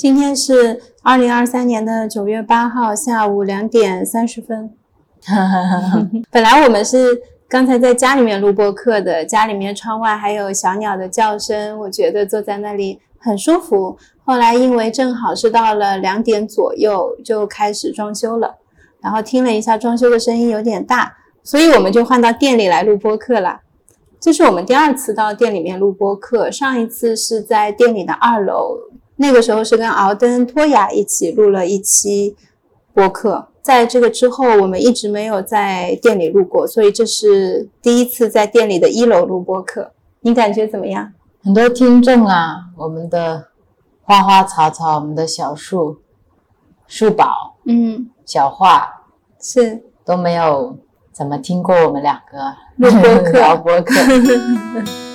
今天是二零二三年的九月八号下午两点三十分。本来我们是刚才在家里面录播课的，家里面窗外还有小鸟的叫声，我觉得坐在那里很舒服。后来因为正好是到了两点左右，就开始装修了，然后听了一下装修的声音有点大，所以我们就换到店里来录播课了。这是我们第二次到店里面录播课，上一次是在店里的二楼，那个时候是跟敖登、托雅一起录了一期播客。在这个之后，我们一直没有在店里录过，所以这是第一次在店里的一楼录播客。你感觉怎么样？很多听众啊，我们的花花草草，我们的小树、树宝、嗯，小画是都没有怎么听过我们两个录播课 聊播客。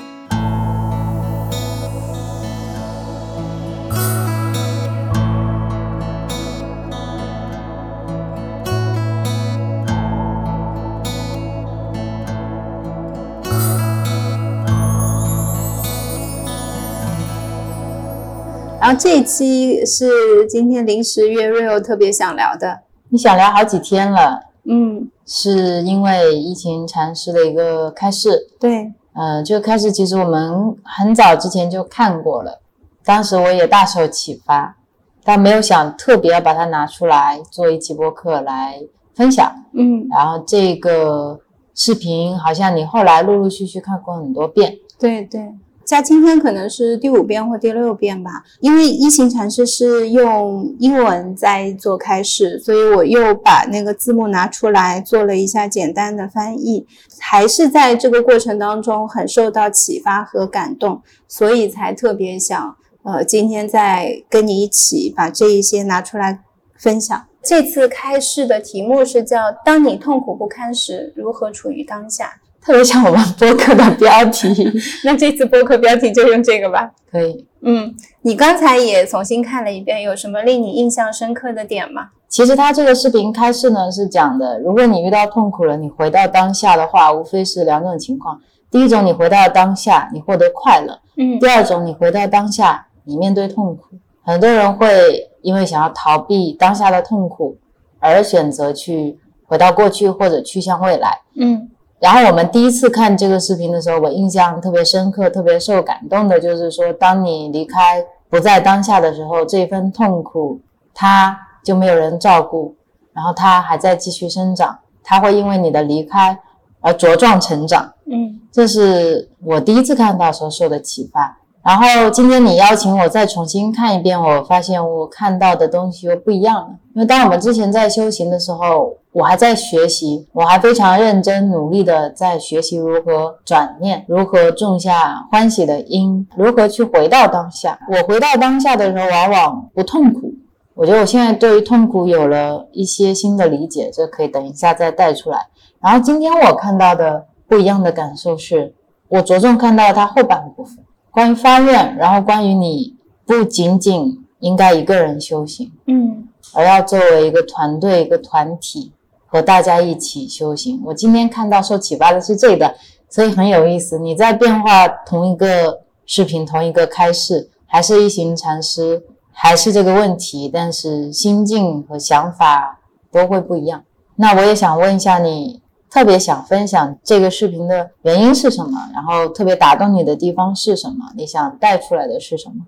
然后这一期是今天临时约 Rio 特别想聊的，你想聊好几天了，嗯，是因为疫情禅师的一个开示。对，呃，这个开示其实我们很早之前就看过了，当时我也大受启发，但没有想特别要把它拿出来做一期播客来分享。嗯，然后这个视频好像你后来陆陆续续看过很多遍，对对。加今天可能是第五遍或第六遍吧，因为一行禅师是用英文在做开示，所以我又把那个字幕拿出来做了一下简单的翻译，还是在这个过程当中很受到启发和感动，所以才特别想，呃，今天再跟你一起把这一些拿出来分享。这次开示的题目是叫“当你痛苦不堪时，如何处于当下”。特别像我们播客的标题，那这次播客标题就用这个吧。可以，嗯，你刚才也重新看了一遍，有什么令你印象深刻的点吗？其实他这个视频开始呢是讲的，如果你遇到痛苦了，你回到当下的话，无非是两种情况：第一种，你回到当下，你获得快乐；嗯第二种，你回到当下，你面对痛苦。很多人会因为想要逃避当下的痛苦，而选择去回到过去或者去向未来。嗯然后我们第一次看这个视频的时候，我印象特别深刻，特别受感动的就是说，当你离开不在当下的时候，这份痛苦它就没有人照顾，然后它还在继续生长，它会因为你的离开而茁壮成长。嗯这是我第一次看到时候受的启发。然后今天你邀请我再重新看一遍，我发现我看到的东西又不一样了。因为当我们之前在修行的时候，我还在学习，我还非常认真努力的在学习如何转念，如何种下欢喜的因，如何去回到当下。我回到当下的时候，往往不痛苦。我觉得我现在对于痛苦有了一些新的理解，这可以等一下再带出来。然后今天我看到的不一样的感受是，我着重看到它后半部分，关于发愿，然后关于你不仅仅应该一个人修行，嗯而要作为一个团队、一个团体和大家一起修行。我今天看到受启发的是这个，所以很有意思。你在变化同一个视频、同一个开示，还是一行禅师，还是这个问题，但是心境和想法都会不一样。那我也想问一下你，特别想分享这个视频的原因是什么？然后特别打动你的地方是什么？你想带出来的是什么？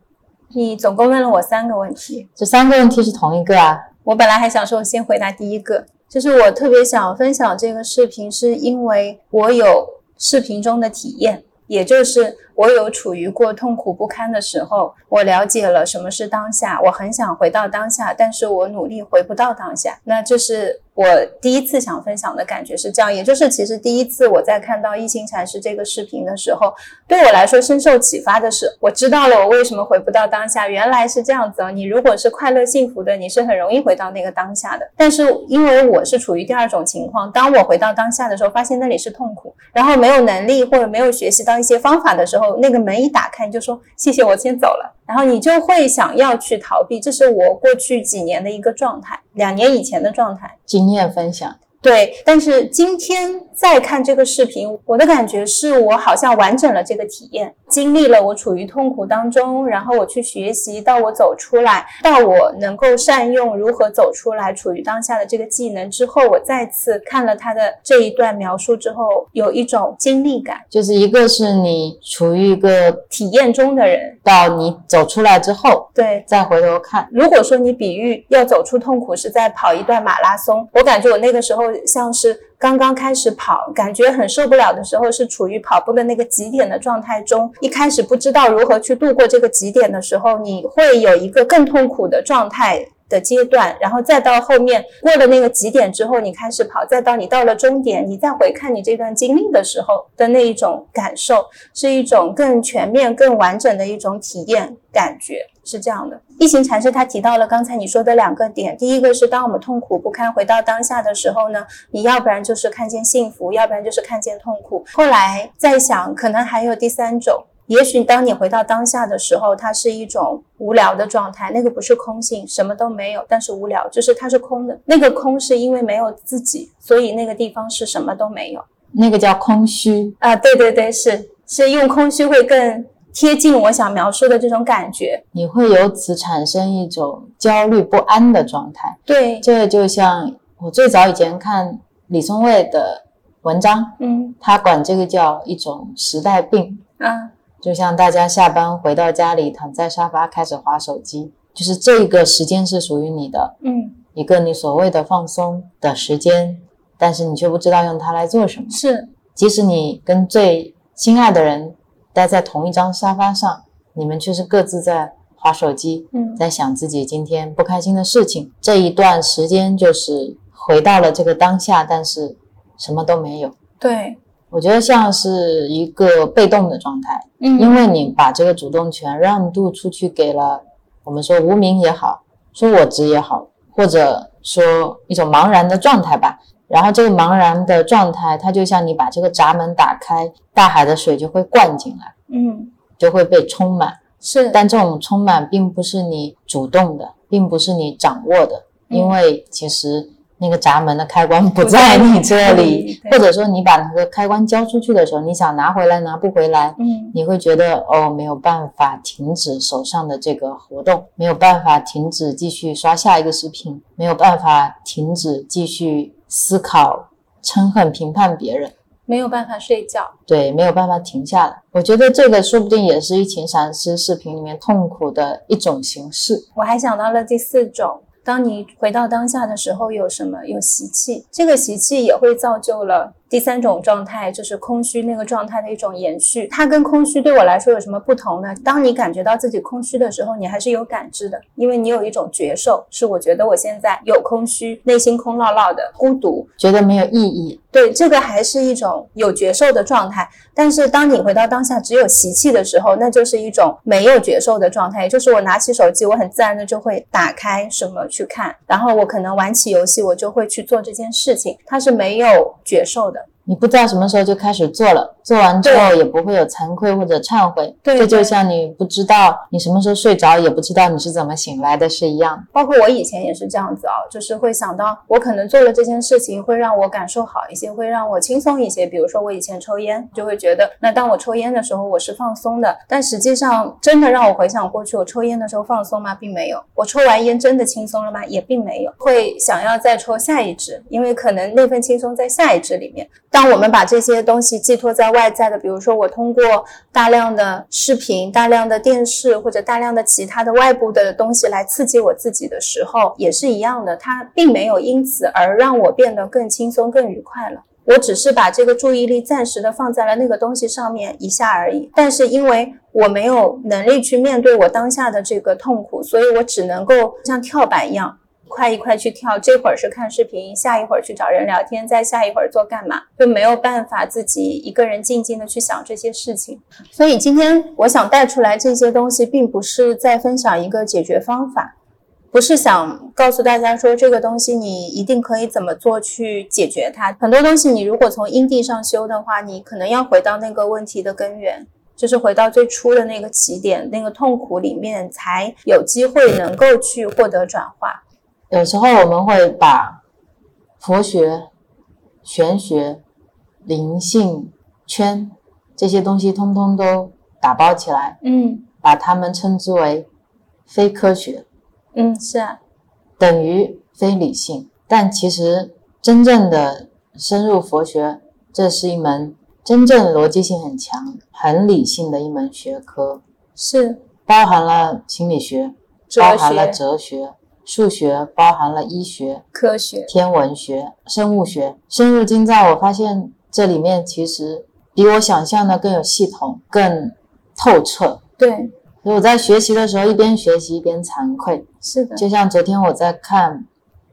你总共问了我三个问题，这三个问题是同一个啊？我本来还想说先回答第一个，就是我特别想分享这个视频，是因为我有视频中的体验，也就是我有处于过痛苦不堪的时候，我了解了什么是当下，我很想回到当下，但是我努力回不到当下。那这是我第一次想分享的感觉是这样，也就是其实第一次我在看到一心禅师这个视频的时候，对我来说深受启发的是，我知道了我为什么回不到当下，原来是这样子哦。你如果是快乐幸福的，你是很容易回到那个当下的。但是因为我是处于第二种情况，当我回到当下的时候，发现那里是痛苦，然后没有能力或者没有学习到一些方法的时候，那个门一打开，你就说谢谢，我先走了。然后你就会想要去逃避，这是我过去几年的一个状态，两年以前的状态。经验分享。对，但是今天再看这个视频，我的感觉是我好像完整了这个体验，经历了我处于痛苦当中，然后我去学习，到我走出来，到我能够善用如何走出来，处于当下的这个技能之后，我再次看了他的这一段描述之后，有一种经历感，就是一个是你处于一个体验中的人，到你走出来之后，对，再回头看。如果说你比喻要走出痛苦是在跑一段马拉松，我感觉我那个时候。像是刚刚开始跑，感觉很受不了的时候，是处于跑步的那个极点的状态中。一开始不知道如何去度过这个极点的时候，你会有一个更痛苦的状态。的阶段，然后再到后面过了那个极点之后，你开始跑，再到你到了终点，你再回看你这段经历的时候的那一种感受，是一种更全面、更完整的一种体验感觉，是这样的。一行禅师他提到了刚才你说的两个点，第一个是当我们痛苦不堪回到当下的时候呢，你要不然就是看见幸福，要不然就是看见痛苦。后来在想，可能还有第三种。也许当你回到当下的时候，它是一种无聊的状态，那个不是空性，什么都没有，但是无聊，就是它是空的。那个空是因为没有自己，所以那个地方是什么都没有，那个叫空虚啊。对对对，是是用空虚会更贴近我想描述的这种感觉。你会由此产生一种焦虑不安的状态。对，这就像我最早以前看李松蔚的文章，嗯，他管这个叫一种时代病啊。就像大家下班回到家里，躺在沙发开始划手机，就是这个时间是属于你的，嗯，一个你所谓的放松的时间，但是你却不知道用它来做什么。是，即使你跟最心爱的人待在同一张沙发上，你们却是各自在划手机，嗯，在想自己今天不开心的事情。这一段时间就是回到了这个当下，但是什么都没有。对。我觉得像是一个被动的状态，嗯，因为你把这个主动权让渡出去给了我们说无名也好，说我执也好，或者说一种茫然的状态吧。然后这个茫然的状态，它就像你把这个闸门打开，大海的水就会灌进来，嗯，就会被充满。是，但这种充满并不是你主动的，并不是你掌握的，因为其实。那个闸门的开关不在你这里，或者说你把那个开关交出去的时候，你想拿回来拿不回来，嗯，你会觉得哦没有办法停止手上的这个活动，没有办法停止继续刷下一个视频，没有办法停止继续思考、嗔恨、评判别人，没有办法睡觉，对，没有办法停下来。我觉得这个说不定也是疫情禅师视频里面痛苦的一种形式。我还想到了第四种。当你回到当下的时候，有什么？有习气，这个习气也会造就了。第三种状态就是空虚那个状态的一种延续，它跟空虚对我来说有什么不同呢？当你感觉到自己空虚的时候，你还是有感知的，因为你有一种觉受，是我觉得我现在有空虚，内心空落落的，孤独，觉得没有意义。对，这个还是一种有觉受的状态。但是当你回到当下只有习气的时候，那就是一种没有觉受的状态，也就是我拿起手机，我很自然的就会打开什么去看，然后我可能玩起游戏，我就会去做这件事情，它是没有觉受的。தான் 你不知道什么时候就开始做了，做完之后也不会有惭愧或者忏悔。对，这就像你不知道你什么时候睡着，也不知道你是怎么醒来的是一样。包括我以前也是这样子啊，就是会想到我可能做了这件事情会让我感受好一些，会让我轻松一些。比如说我以前抽烟，就会觉得那当我抽烟的时候我是放松的，但实际上真的让我回想过去，我抽烟的时候放松吗？并没有。我抽完烟真的轻松了吗？也并没有。会想要再抽下一支，因为可能那份轻松在下一支里面。当我们把这些东西寄托在外在的，比如说我通过大量的视频、大量的电视或者大量的其他的外部的东西来刺激我自己的时候，也是一样的，它并没有因此而让我变得更轻松、更愉快了。我只是把这个注意力暂时的放在了那个东西上面一下而已。但是因为我没有能力去面对我当下的这个痛苦，所以我只能够像跳板一样。一块一块去跳，这会儿是看视频，下一会儿去找人聊天，再下一会儿做干嘛，就没有办法自己一个人静静的去想这些事情。所以今天我想带出来这些东西，并不是在分享一个解决方法，不是想告诉大家说这个东西你一定可以怎么做去解决它。很多东西你如果从因地上修的话，你可能要回到那个问题的根源，就是回到最初的那个起点，那个痛苦里面，才有机会能够去获得转化。有时候我们会把佛学玄学、灵性圈这些东西，通通都打包起来，嗯。把它们称之为非科学，嗯，是啊，等于非理性。但其实真正的深入佛学，这是一门真正逻辑性很强、很理性的一门学科，是。包含了心理学，哲包含了、哲学、数学，包含了医学、科学，天文学、生物学，深入精造。我发现这里面其实比我想象的更有系统、更透彻。对，所以我在学习的时候，一边学习一边惭愧。是的，就像昨天我在看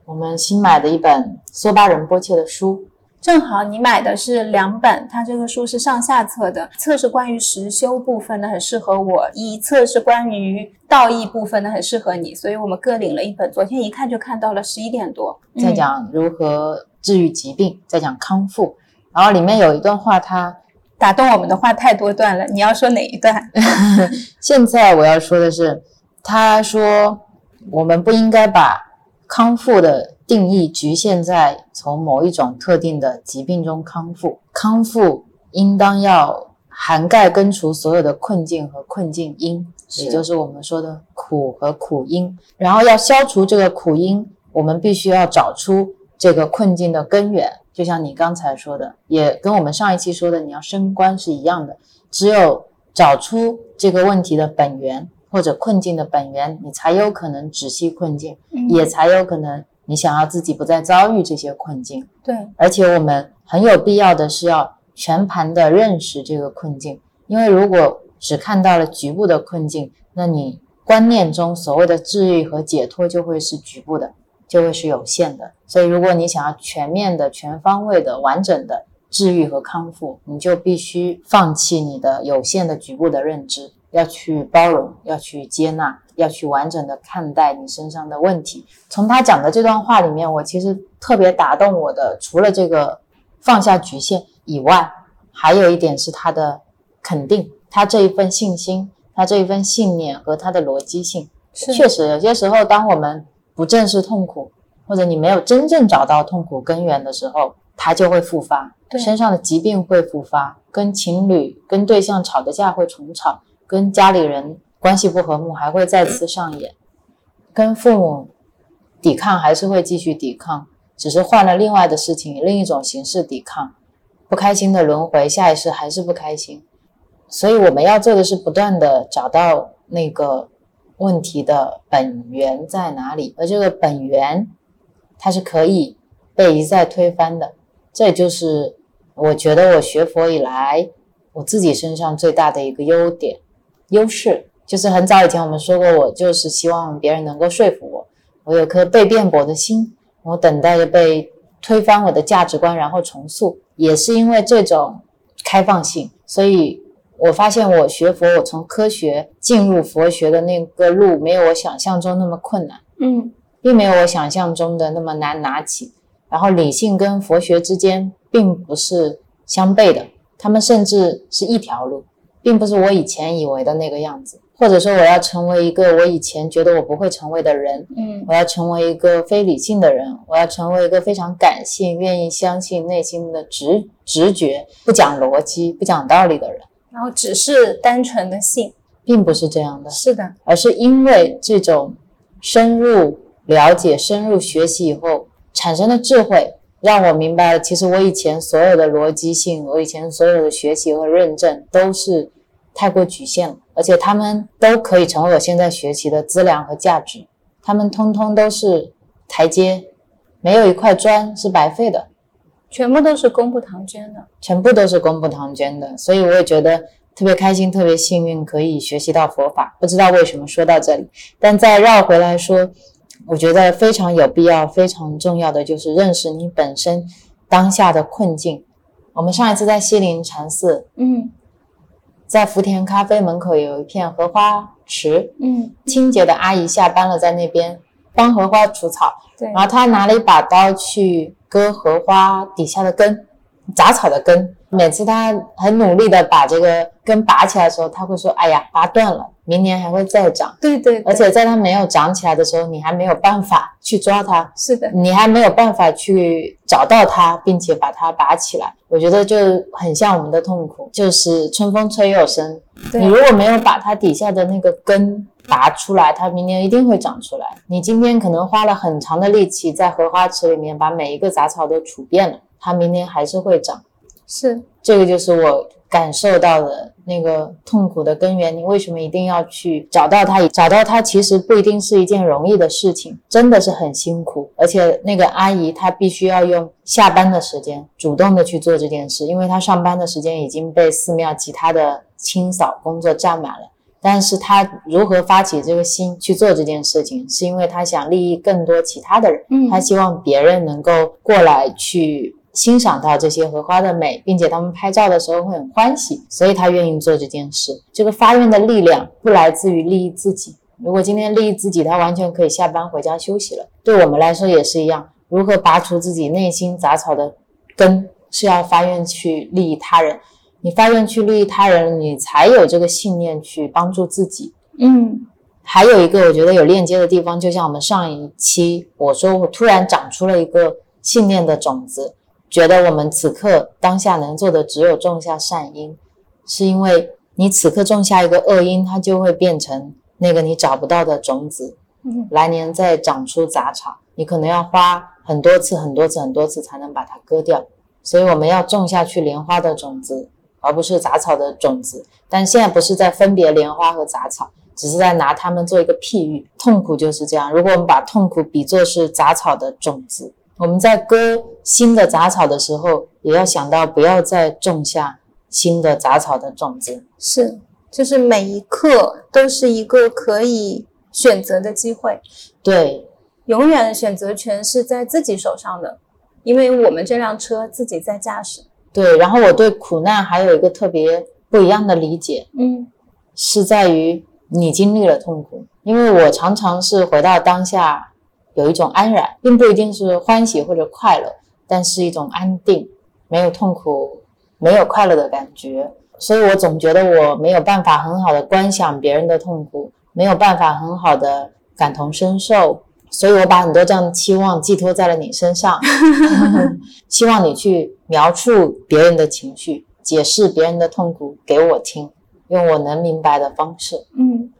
我们新买的一本梭巴仁波切的书，正好你买的是两本，它这个书是上下册的，册是关于实修部分的，很适合我；一册是关于道义部分的，很适合你，所以我们各领了一本。昨天一看就看到了十一点多，在嗯讲如何治愈疾病，在讲康复。然后里面有一段话，它打动我们的话太多段了，你要说哪一段？现在我要说的是，他说我们不应该把康复的定义局限在从某一种特定的疾病中康复，康复应当要涵盖根除所有的困境和困境因，也就是我们说的苦和苦因。然后要消除这个苦因，我们必须要找出这个困境的根源。就像你刚才说的，也跟我们上一期说的你要升官是一样的。只有找出这个问题的本源或者困境的本源，你才有可能止息困境，嗯也才有可能你想要自己不再遭遇这些困境。对，而且我们很有必要的是要全盘的认识这个困境，因为如果只看到了局部的困境，那你观念中所谓的治愈和解脱就会是局部的，就会是有限的。所以，如果你想要全面的、全方位的、完整的治愈和康复，你就必须放弃你的有限的局部的认知，要去包容，要去接纳，要去完整的看待你身上的问题。从他讲的这段话里面，我其实特别打动我的，除了这个放下局限以外，还有一点是他的肯定，他这一份信心，他这一份信念和他的逻辑性。确实，有些时候，当我们不正视痛苦，或者你没有真正找到痛苦根源的时候，它就会复发，对身上的疾病会复发，跟情侣、跟对象吵的架会重吵，跟家里人关系不和睦还会再次上演，跟父母抵抗还是会继续抵抗，只是换了另外的事情，另一种形式抵抗，不开心的轮回，下一世还是不开心。所以我们要做的是不断的找到那个问题的本源在哪里，而这个本源它是可以被一再推翻的。这就是我觉得我学佛以来我自己身上最大的一个优点、优势，就是很早以前我们说过，我就是希望别人能够说服我，我有颗被辩驳的心，我等待着被推翻我的价值观，然后重塑。也是因为这种开放性，所以我发现我学佛，我从科学进入佛学的那个路，没有我想象中那么困难。嗯并没有我想象中的那么难拿起。然后理性跟佛学之间并不是相悖的，他们甚至是一条路，并不是我以前以为的那个样子。或者说，我要成为一个我以前觉得我不会成为的人，嗯我要成为一个非理性的人，我要成为一个非常感性、愿意相信内心的直直觉、不讲逻辑、不讲道理的人，然后只是单纯的信，并不是这样的。是的，而是因为这种深入了解、深入学习以后产生的智慧，让我明白了，其实我以前所有的逻辑性，我以前所有的学习和认证都是太过局限了，而且他们都可以成为我现在学习的资粮和价值，他们通通都是台阶，没有一块砖是白费的。全部都是功不唐捐的。全部都是功不唐捐的，所以我也觉得特别开心、特别幸运，可以学习到佛法。不知道为什么说到这里，但再绕回来说，我觉得非常有必要、非常重要的就是认识你本身当下的困境。我们上一次在西林禅寺，嗯在福田咖啡门口有一片荷花池，嗯，清洁的阿姨下班了，在那边帮荷花除草。对然后她拿了一把刀去割荷花底下的根，杂草的根，每次他很努力的把这个根拔起来的时候，他会说：“哎呀，拔断了，明年还会再长。”对对，而且在它没有长起来的时候，你还没有办法去抓它，是的，你还没有办法去找到它，并且把它拔起来。我觉得就很像我们的痛苦，就是春风吹又生。你如果没有把它底下的那个根拔出来，它明年一定会长出来。你今天可能花了很长的力气在荷花池里面把每一个杂草都除遍了，它明年还是会长。是，这个就是我感受到的那个痛苦的根源。你为什么一定要去找到它？找到它其实不一定是一件容易的事情，真的是很辛苦。而且那个阿姨她必须要用下班的时间主动的去做这件事，因为她上班的时间已经被寺庙其他的清扫工作占满了。但是她如何发起这个心去做这件事情，是因为她想利益更多其他的人，嗯，她希望别人能够过来去。欣赏到这些荷花的美，并且他们拍照的时候会很欢喜，所以他愿意做这件事。这个发愿的力量不来自于利益自己。如果今天利益自己，他完全可以下班回家休息了。对我们来说也是一样。如何拔除自己内心杂草的根，是要发愿去利益他人。你发愿去利益他人，你才有这个信念去帮助自己。嗯，还有一个我觉得有链接的地方，就像我们上一期我说，我突然长出了一个信念的种子。觉得我们此刻当下能做的只有种下善因，是因为你此刻种下一个恶因，它就会变成那个你找不到的种子，来年再长出杂草，你可能要花很多次、很多次、很多次才能把它割掉。所以我们要种下去莲花的种子，而不是杂草的种子。但现在不是在分别莲花和杂草，只是在拿它们做一个譬喻。痛苦就是这样，如果我们把痛苦比作是杂草的种子。我们在割新的杂草的时候，也要想到不要再种下新的杂草的种子。是，就是每一刻都是一个可以选择的机会。对，永远选择权是在自己手上的，因为我们这辆车自己在驾驶。对，然后我对苦难还有一个特别不一样的理解，嗯，是在于你经历了痛苦，因为我常常是回到当下。有一种安然，并不一定是欢喜或者快乐，但是一种安定，没有痛苦，没有快乐的感觉。所以我总觉得我没有办法很好的观想别人的痛苦，没有办法很好的感同身受。所以我把很多这样的期望寄托在了你身上，希望你去描述别人的情绪，解释别人的痛苦给我听，用我能明白的方式。嗯，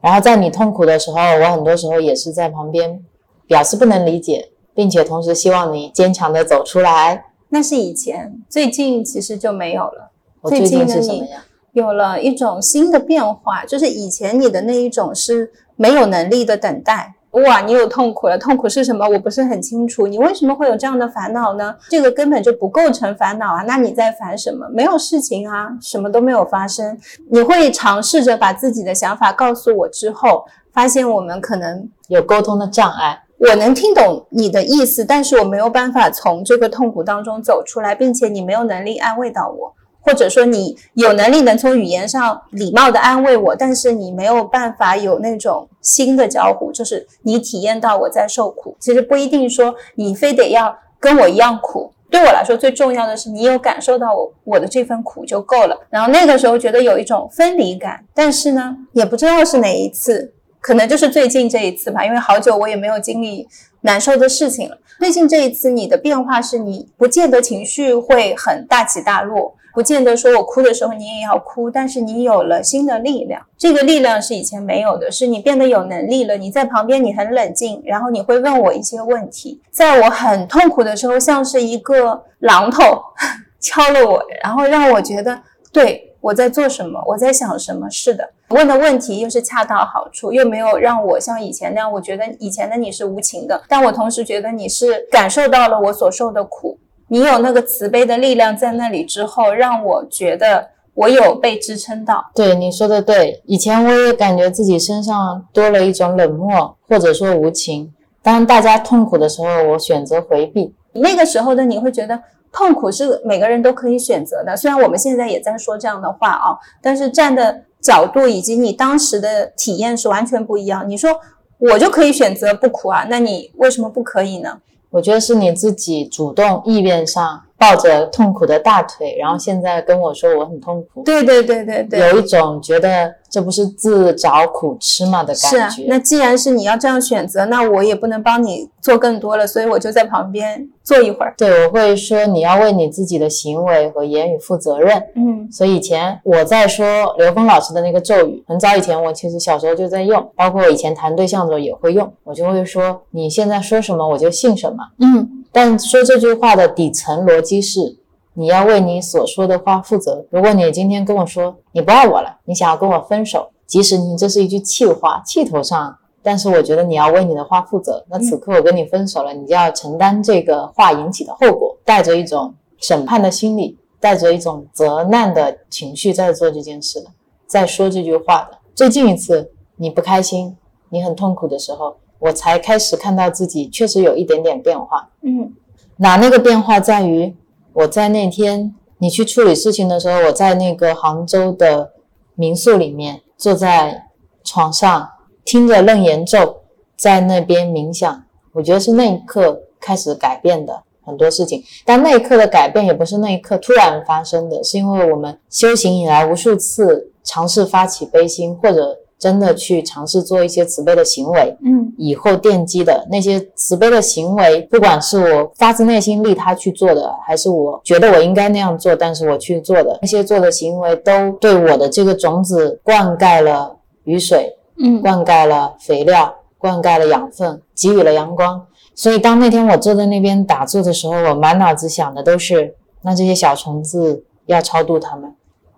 然后在你痛苦的时候，我很多时候也是在旁边。表示不能理解，并且同时希望你坚强的走出来。那是以前，最近其实就没有了。最近是什么呀？有了一种新的变化，就是以前你的那一种是没有能力的等待。哇，你有痛苦了，痛苦是什么？我不是很清楚。你为什么会有这样的烦恼呢？这个根本就不构成烦恼啊！那你在烦什么？没有事情啊，什么都没有发生。你会尝试着把自己的想法告诉我之后，发现我们可能有沟通的障碍。我能听懂你的意思，但是我没有办法从这个痛苦当中走出来，并且你没有能力安慰到我，或者说你有能力能从语言上礼貌的安慰我，但是你没有办法有那种新的交互，就是你体验到我在受苦。其实不一定说你非得要跟我一样苦，对我来说最重要的是你有感受到我我的这份苦就够了。然后那个时候觉得有一种分离感，但是呢，也不知道是哪一次。可能就是最近这一次吧，因为好久我也没有经历难受的事情了。最近这一次，你的变化是你不见得情绪会很大起大落，不见得说我哭的时候你也要哭，但是你有了新的力量，这个力量是以前没有的，是你变得有能力了。你在旁边，你很冷静，然后你会问我一些问题，在我很痛苦的时候，像是一个榔头 敲了我，然后让我觉得对。我在做什么？我在想什么？是的，问的问题又是恰到好处，又没有让我像以前那样。我觉得以前的你是无情的，但我同时觉得你是感受到了我所受的苦。你有那个慈悲的力量在那里之后，让我觉得我有被支撑到。对，你说的对。以前我也感觉自己身上多了一种冷漠，或者说无情。当大家痛苦的时候，我选择回避。那个时候的你会觉得。痛苦是每个人都可以选择的，虽然我们现在也在说这样的话啊，但是站的角度以及你当时的体验是完全不一样。你说我就可以选择不苦啊，那你为什么不可以呢？我觉得是你自己主动意愿上抱着痛苦的大腿，然后现在跟我说我很痛苦，对对对对对，有一种觉得这不是自找苦吃吗的是啊感觉。。那既然是你要这样选择，那我也不能帮你做更多了，所以我就在旁边坐一会儿。对，我会说你要为你自己的行为和言语负责任。嗯所以以前我在说刘峰老师的那个咒语，很早以前我其实小时候就在用，包括我以前谈对象的时候也会用，我就会说你现在说什么我就信什么。嗯但说这句话的底层逻辑是，你要为你所说的话负责。如果你今天跟我说你不爱我了，你想要跟我分手，即使你这是一句气话，气头上，但是我觉得你要为你的话负责。那此刻我跟你分手了，你就要承担这个话引起的后果，带着一种审判的心理，带着一种责难的情绪在做这件事的，在说这句话的。最近一次你不开心，你很痛苦的时候，我才开始看到自己确实有一点点变化。嗯那那个变化在于，我在那天你去处理事情的时候，我在那个杭州的民宿里面，坐在床上听着楞严咒，在那边冥想。我觉得是那一刻开始改变的很多事情，但那一刻的改变也不是那一刻突然发生的，是因为我们修行以来无数次尝试发起悲心，或者真的去尝试做一些慈悲的行为，嗯以后奠基的那些慈悲的行为，不管是我发自内心利他去做的，还是我觉得我应该那样做，但是我去做的那些做的行为，都对我的这个种子灌溉了雨水，嗯灌溉了肥料，灌溉了养分，给予了阳光。所以当那天我坐在那边打坐的时候，我满脑子想的都是，那这些小虫子要超度他们。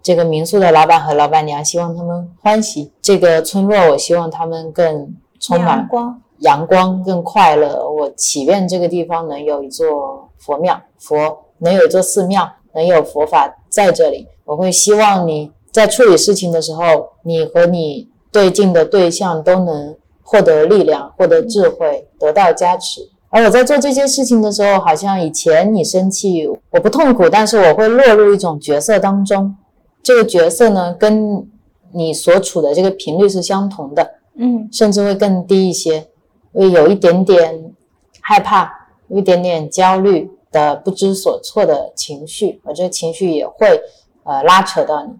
这个民宿的老板和老板娘希望他们欢喜，这个村落我希望他们更充满阳光。阳光更快乐。我祈愿这个地方能有一座佛庙，佛能有一座寺庙，能有佛法在这里。我会希望你在处理事情的时候，你和你对镜的对象都能获得力量，获得智慧，得到加持。而我在做这些事情的时候，好像以前你生气，我不痛苦，但是我会落入一种角色当中。这个角色呢，跟你所处的这个频率是相同的。嗯甚至会更低一些，会有一点点害怕，有一点点焦虑的不知所措的情绪，我这个情绪也会呃拉扯到你。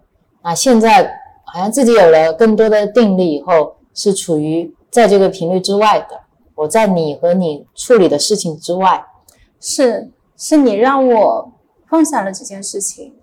那现在好像自己有了更多的定力以后，是处于在这个频率之外的，我在你和你处理的事情之外。是是你让我放下了这件事情。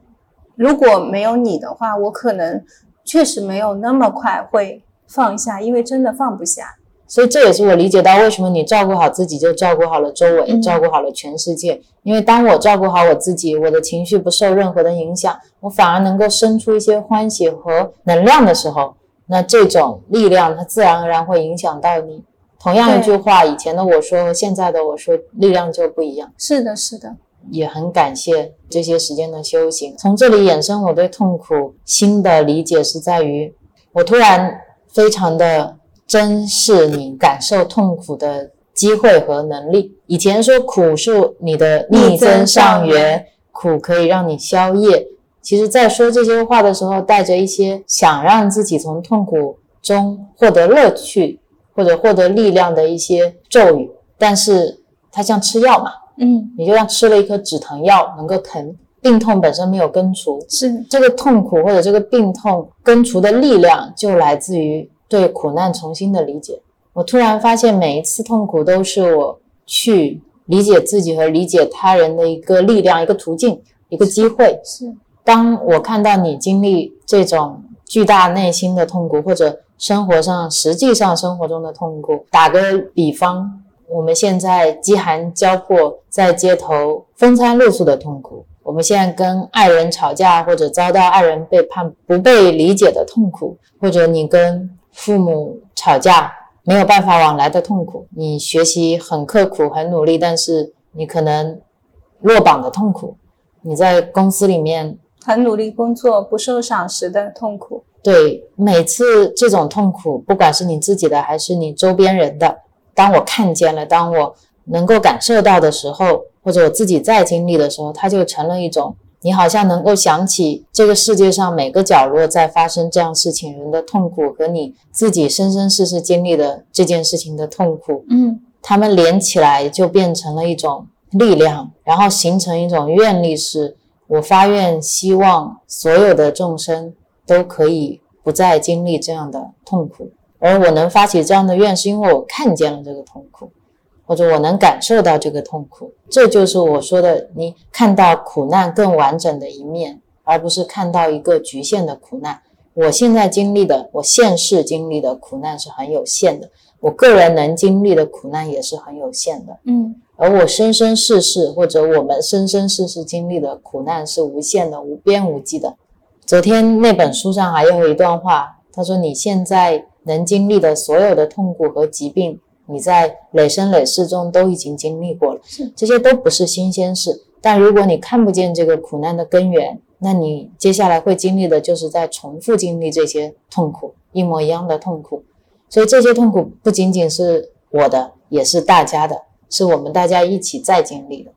如果没有你的话，我可能确实没有那么快会放下，因为真的放不下。所以这也是我理解到为什么你照顾好自己，就照顾好了周围，嗯照顾好了全世界。因为当我照顾好我自己，我的情绪不受任何的影响，我反而能够生出一些欢喜和能量的时候，那这种力量它自然而然会影响到你。同样一句话，以前的我说和现在的我说，力量就不一样。是的，是的，也很感谢这些时间的修行。从这里衍生我对痛苦新的理解是在于，我突然非常的珍视你感受痛苦的机会和能力。以前说苦是你的逆增上缘，苦可以让你消业。其实，在说这些话的时候，带着一些想让自己从痛苦中获得乐趣或者获得力量的一些咒语，但是它像吃药嘛，嗯，你就像吃了一颗止疼药，能够疼，病痛本身没有根除，是这个痛苦或者这个病痛根除的力量就来自于对苦难重新的理解。我突然发现，每一次痛苦都是我去理解自己和理解他人的一个力量、一个途径、一个机会。是，当我看到你经历这种巨大内心的痛苦，或者生活上实际上生活中的痛苦，打个比方，我们现在饥寒交迫，在街头风餐露宿的痛苦，我们现在跟爱人吵架，或者遭到爱人背叛、不被理解的痛苦，或者你跟父母吵架没有办法往来的痛苦，你学习很刻苦、很努力，但是你可能落榜的痛苦，你在公司里面很努力工作不受赏识的痛苦。对每次这种痛苦，不管是你自己的还是你周边人的，当我看见了，当我能够感受到的时候，或者我自己在经历的时候，它就成了一种，你好像能够想起这个世界上每个角落在发生这样事情人的痛苦和你自己生生世世经历的这件事情的痛苦，嗯，它们连起来就变成了一种力量，然后形成一种愿力，是我发愿，希望所有的众生都可以不再经历这样的痛苦。而我能发起这样的愿，是因为我看见了这个痛苦，或者我能感受到这个痛苦。这就是我说的，你看到苦难更完整的一面，而不是看到一个局限的苦难。我现在经历的，我现世经历的苦难是很有限的，我个人能经历的苦难也是很有限的。嗯，而我生生世世或者我们生生世世经历的苦难是无限的、无边无际的。昨天那本书上还有一段话，他说：“你现在能经历的所有的痛苦和疾病，你在累生累世中都已经经历过了，是这些都不是新鲜事。但如果你看不见这个苦难的根源，那你接下来会经历的就是在重复经历这些痛苦，一模一样的痛苦。所以这些痛苦不仅仅是我的，也是大家的，是我们大家一起在经历的。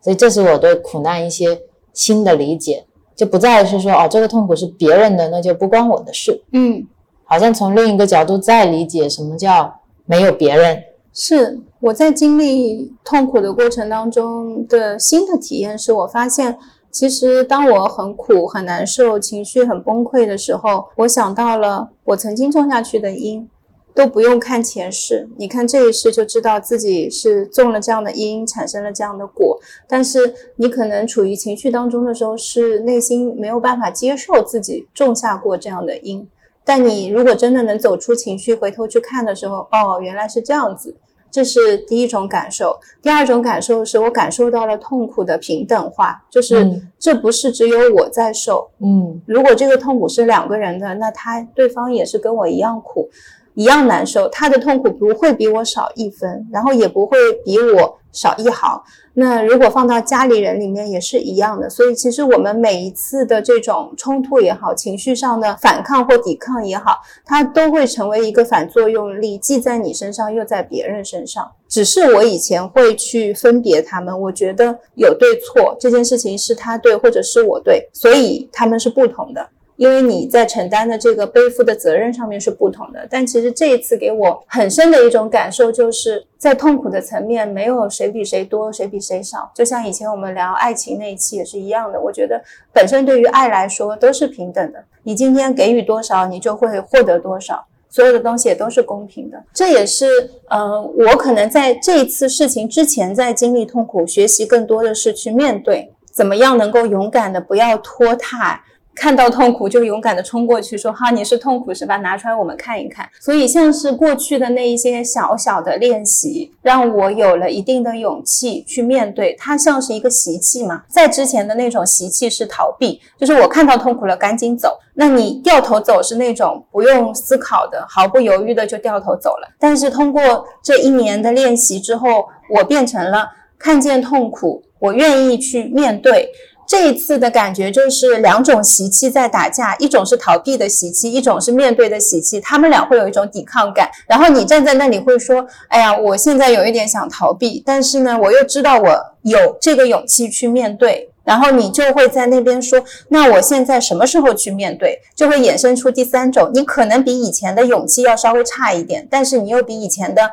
所以这是我对苦难一些新的理解，就不再是说哦，这个痛苦是别人的，那就不关我的事。嗯，好像从另一个角度再理解什么叫没有别人。是我在经历痛苦的过程当中的新的体验，是我发现。其实，当我很苦、很难受、情绪很崩溃的时候，我想到了我曾经种下去的因，都不用看前世，你看这一世就知道自己是种了这样的因，产生了这样的果。但是你可能处于情绪当中的时候，是内心没有办法接受自己种下过这样的因。但你如果真的能走出情绪，回头去看的时候，哦，原来是这样子。这是第一种感受，第二种感受是我感受到了痛苦的平等化，就是这不是只有我在受，嗯，如果这个痛苦是两个人的，那他对方也是跟我一样苦，一样难受，他的痛苦不会比我少一分，然后也不会比我少一毫。那如果放到家里人里面也是一样的，所以其实我们每一次的这种冲突也好，情绪上的反抗或抵抗也好，它都会成为一个反作用力，既在你身上又在别人身上。只是我以前会去分别他们，我觉得有对错，这件事情是他对或者是我对，所以他们是不同的。因为你在承担的这个背负的责任上面是不同的，但其实这一次给我很深的一种感受，就是在痛苦的层面，没有谁比谁多，谁比谁少。就像以前我们聊爱情那一期也是一样的，我觉得本身对于爱来说都是平等的。你今天给予多少，你就会获得多少，所有的东西也都是公平的。这也是，呃，我可能在这一次事情之前，在经历痛苦，学习更多的是去面对，怎么样能够勇敢的不要拖沓。看到痛苦就勇敢的冲过去，说哈你是痛苦是吧？拿出来我们看一看。所以像是过去的那一些小小的练习，让我有了一定的勇气去面对它，像是一个习气嘛。在之前的那种习气是逃避，就是我看到痛苦了赶紧走。那你掉头走是那种不用思考的，毫不犹豫的就掉头走了。但是通过这一年的练习之后，我变成了看见痛苦，我愿意去面对。这一次的感觉就是两种习气在打架，一种是逃避的习气，一种是面对的习气，他们俩会有一种抵抗感。然后你站在那里会说：“哎呀，我现在有一点想逃避，但是呢，我又知道我有这个勇气去面对。”然后你就会在那边说：“那我现在什么时候去面对？”就会衍生出第三种，你可能比以前的勇气要稍微差一点，但是你又比以前的。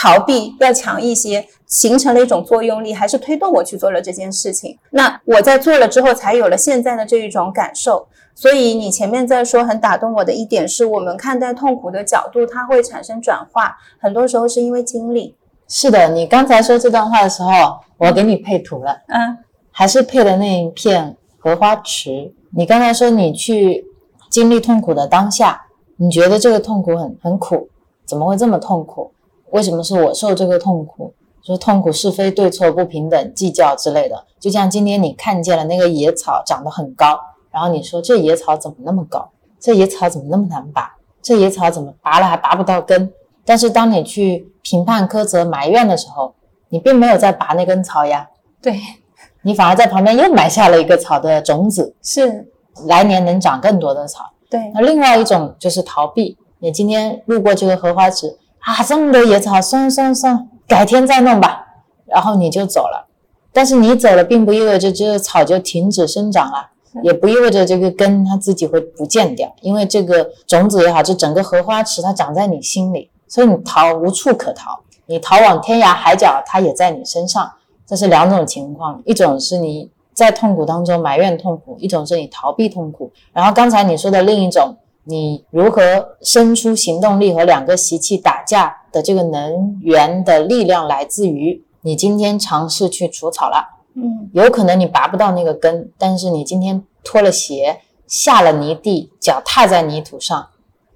逃避要强一些，形成了一种作用力，还是推动我去做了这件事情。那我在做了之后，才有了现在的这一种感受。所以你前面在说很打动我的一点是，我们看待痛苦的角度，它会产生转化。很多时候是因为经历。是的，你刚才说这段话的时候，我给你配图了，嗯，还是配的那一片荷花池。你刚才说你去经历痛苦的当下，你觉得这个痛苦很很苦，怎么会这么痛苦？为什么是我受这个痛苦？说痛苦是非对错不平等计较之类的，就像今天你看见了那个野草长得很高，然后你说这野草怎么那么高？这野草怎么那么难拔？这野草怎么拔了还拔不到根？但是当你去评判、苛责、埋怨的时候，你并没有在拔那根草呀，对你反而在旁边又埋下了一个草的种子，是来年能长更多的草。对，那另外一种就是逃避，你今天路过这个荷花池。啊，这么多野草，算算算，改天再弄吧。然后你就走了，但是你走了，并不意味着这个草就停止生长了，也不意味着这个根它自己会不见掉，因为这个种子也好，这整个荷花池它长在你心里，所以你逃无处可逃，你逃往天涯海角，它也在你身上。这是两种情况，一种是你在痛苦当中埋怨痛苦，一种是你逃避痛苦。然后刚才你说的另一种，你如何生出行动力和两个习气打架的这个能源的力量，来自于你今天尝试去除草了。嗯有可能你拔不到那个根，但是你今天脱了鞋，下了泥地，脚踏在泥土上，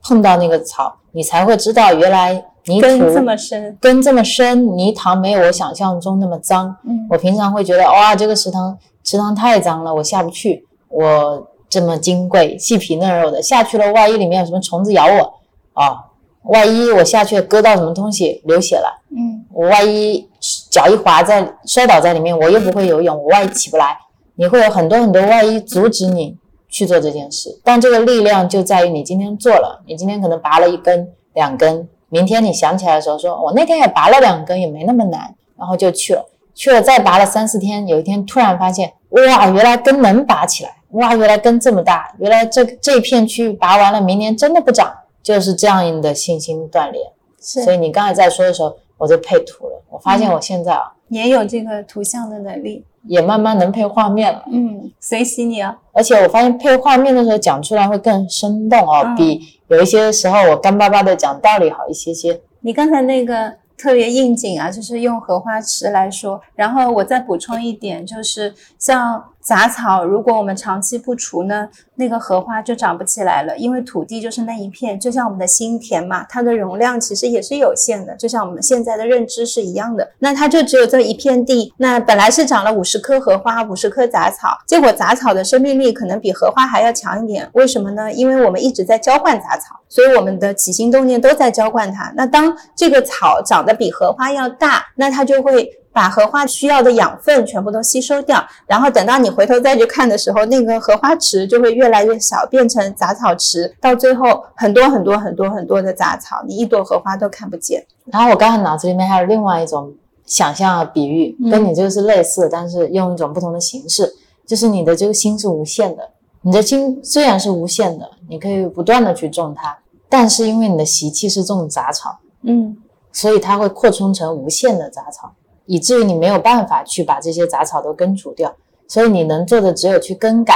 碰到那个草，你才会知道原来泥土根这么深，根这么深，泥塘没有我想象中那么脏。嗯我平常会觉得哇，这个池塘池塘太脏了，我下不去。我这么金贵、细皮嫩肉的下去了，万一里面有什么虫子咬我啊？万一我下去割到什么东西流血了，嗯我万一脚一滑在摔倒在里面，我又不会游泳，我万一起不来，你会有很多很多万一阻止你去做这件事。但这个力量就在于你今天做了，你今天可能拔了一根、两根，明天你想起来的时候说，我那天也拔了两根，也没那么难，然后就去了。去了再拔了三四天，有一天突然发现，哇，原来根能拔起来，哇，原来根这么大，原来这这片区域拔完了，明年真的不长，就是这样的信心锻炼。是，所以你刚才在说的时候，我就配图了。我发现我现在啊，也有这个图像的能力。也慢慢能配画面了。嗯，随喜你啊。而且我发现配画面的时候讲出来会更生动哦，嗯比有一些时候我干巴巴的讲道理好一些些。你刚才那个特别应景啊，就是用荷花池来说。然后我再补充一点，就是像杂草，如果我们长期不除呢，那个荷花就长不起来了，因为土地就是那一片，就像我们的心田嘛，它的容量其实也是有限的，就像我们现在的认知是一样的。那它就只有这一片地，那本来是长了五十棵荷花，五十棵杂草，结果杂草的生命力可能比荷花还要强一点。为什么呢？因为我们一直在浇灌杂草，所以我们的起心动念都在浇灌它。那当这个草长得比荷花要大，那它就会把荷花需要的养分全部都吸收掉，然后等到你回头再去看的时候，那个荷花池就会越来越小，变成杂草池，到最后很多很多很多很多的杂草，你一朵荷花都看不见。然后我刚才脑子里面还有另外一种想象和比喻，嗯跟你这个是类似，但是用一种不同的形式，就是你的这个心是无限的。你的心虽然是无限的，你可以不断的去种它，但是因为你的习气是种杂草，嗯所以它会扩充成无限的杂草，以至于你没有办法去把这些杂草都根除掉。所以你能做的只有去更改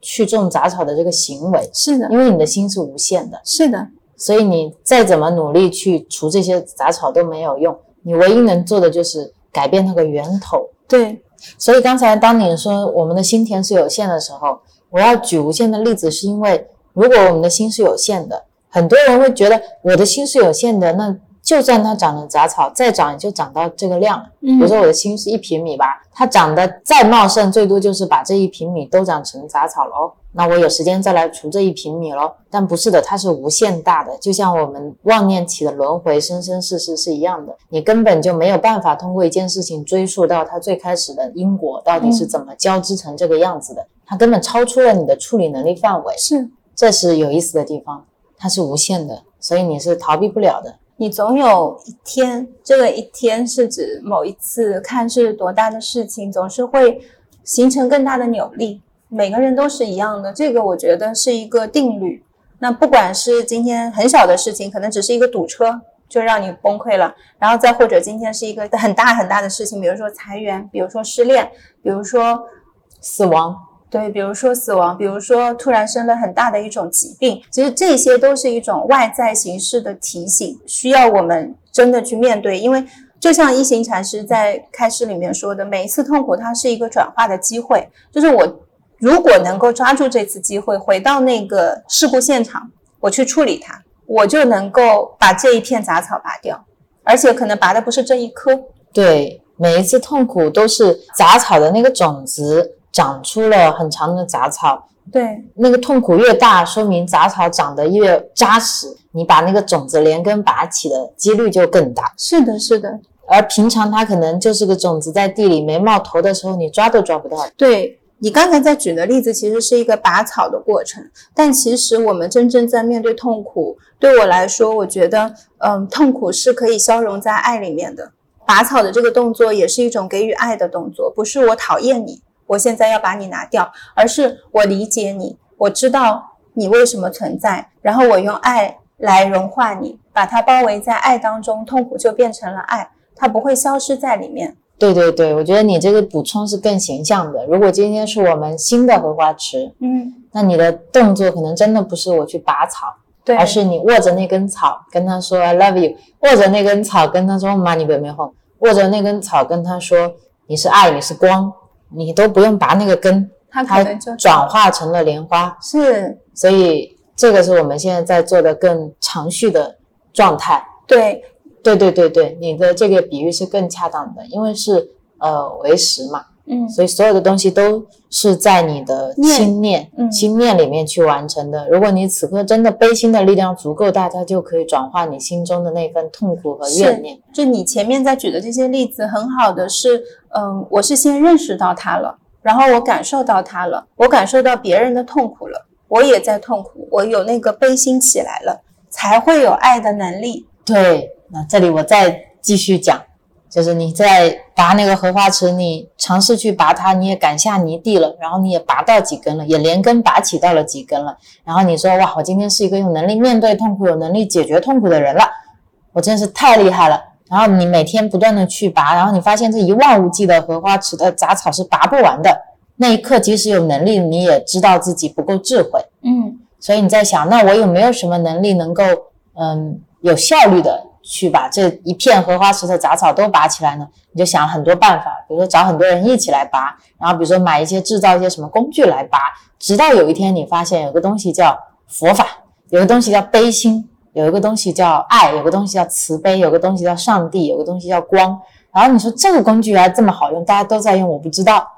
去种杂草的这个行为，是的，因为你的心是无限的。是的，所以你再怎么努力去除这些杂草都没有用，你唯一能做的就是改变那个源头。对，所以刚才当你说我们的心田是有限的时候，我要举无限的例子，是因为如果我们的心是有限的，很多人会觉得我的心是有限的，那就算它长了杂草，再长也就长到这个量了。嗯比如说我的心是一平米吧，它长得再茂盛，最多就是把这一平米都长成杂草了哦。那我有时间再来除这一平米喽。但不是的，它是无限大的，就像我们妄念起的轮回，生生世世是一样的。你根本就没有办法通过一件事情追溯到它最开始的因果到底是怎么交织成这个样子的，它根本超出了你的处理能力范围。是这是有意思的地方，它是无限的，所以你是逃避不了的。你总有一天，这个一天是指某一次看是多大的事情，总是会形成更大的扭力。每个人都是一样的，这个我觉得是一个定律。那不管是今天很小的事情，可能只是一个堵车就让你崩溃了，然后再或者今天是一个很大很大的事情，比如说裁员，比如说失恋，比如说死亡，对，比如说死亡，比如说突然生了很大的一种疾病，其实这些都是一种外在形式的提醒，需要我们真的去面对。因为就像一行禅师在开示里面说的，每一次痛苦它是一个转化的机会，就是我如果能够抓住这次机会，回到那个事故现场，我去处理它，我就能够把这一片杂草拔掉，而且可能拔的不是这一棵，对，每一次痛苦都是杂草的那个种子长出了很长的杂草，对，那个痛苦越大，说明杂草长得越扎实，你把那个种子连根拔起的几率就更大。是的，是的，而平常它可能就是个种子在地里没冒头的时候，你抓都抓不到。对你刚才在举的例子，其实是一个拔草的过程，但其实我们真正在面对痛苦，对我来说，我觉得，嗯，痛苦是可以消融在爱里面的。拔草的这个动作也是一种给予爱的动作，不是我讨厌你，我现在要把你拿掉，而是我理解你，我知道你为什么存在，然后我用爱来融化你，把它包围在爱当中，痛苦就变成了爱，它不会消失在里面。对对对，我觉得你这个补充是更形象的。如果今天是我们新的荷花池，嗯，那你的动作可能真的不是我去拔草，对，而是你握着那根草跟他说 “I love you”，握着那根草跟他说 “Money 没有握着那根草跟他说你是爱，你是光，你都不用拔那个根，它可能就转化成了莲花。是，所以这个是我们现在在做的更长续的状态。对。对对对对，你的这个比喻是更恰当的，因为是呃为实嘛，嗯，所以所有的东西都是在你的心念、心念里面去完成的。如果你此刻真的悲心的力量足够大，它就可以转化你心中的那份痛苦和怨念。就你前面在举的这些例子，很好的是，嗯，我是先认识到它了，然后我感受到它了，我感受到别人的痛苦了，我也在痛苦，我有那个悲心起来了，才会有爱的能力。对。那这里我再继续讲，就是你在拔那个荷花池，你尝试去拔它，你也赶下泥地了，然后你也拔到几根了，也连根拔起到了几根了。然后你说哇，我今天是一个有能力面对痛苦、有能力解决痛苦的人了，我真是太厉害了。然后你每天不断的去拔，然后你发现这一望无际的荷花池的杂草是拔不完的。那一刻，即使有能力，你也知道自己不够智慧，嗯，所以你在想，那我有没有什么能力能够嗯有效率的？去把这一片荷花池的杂草都拔起来呢？你就想很多办法，比如说找很多人一起来拔，然后比如说买一些制造一些什么工具来拔，直到有一天你发现有个东西叫佛法，有个东西叫悲心，有一个东西叫爱，有个东西叫慈悲，有个东西叫上帝，有个东西叫光。然后你说这个工具还这么好用，大家都在用，我不知道。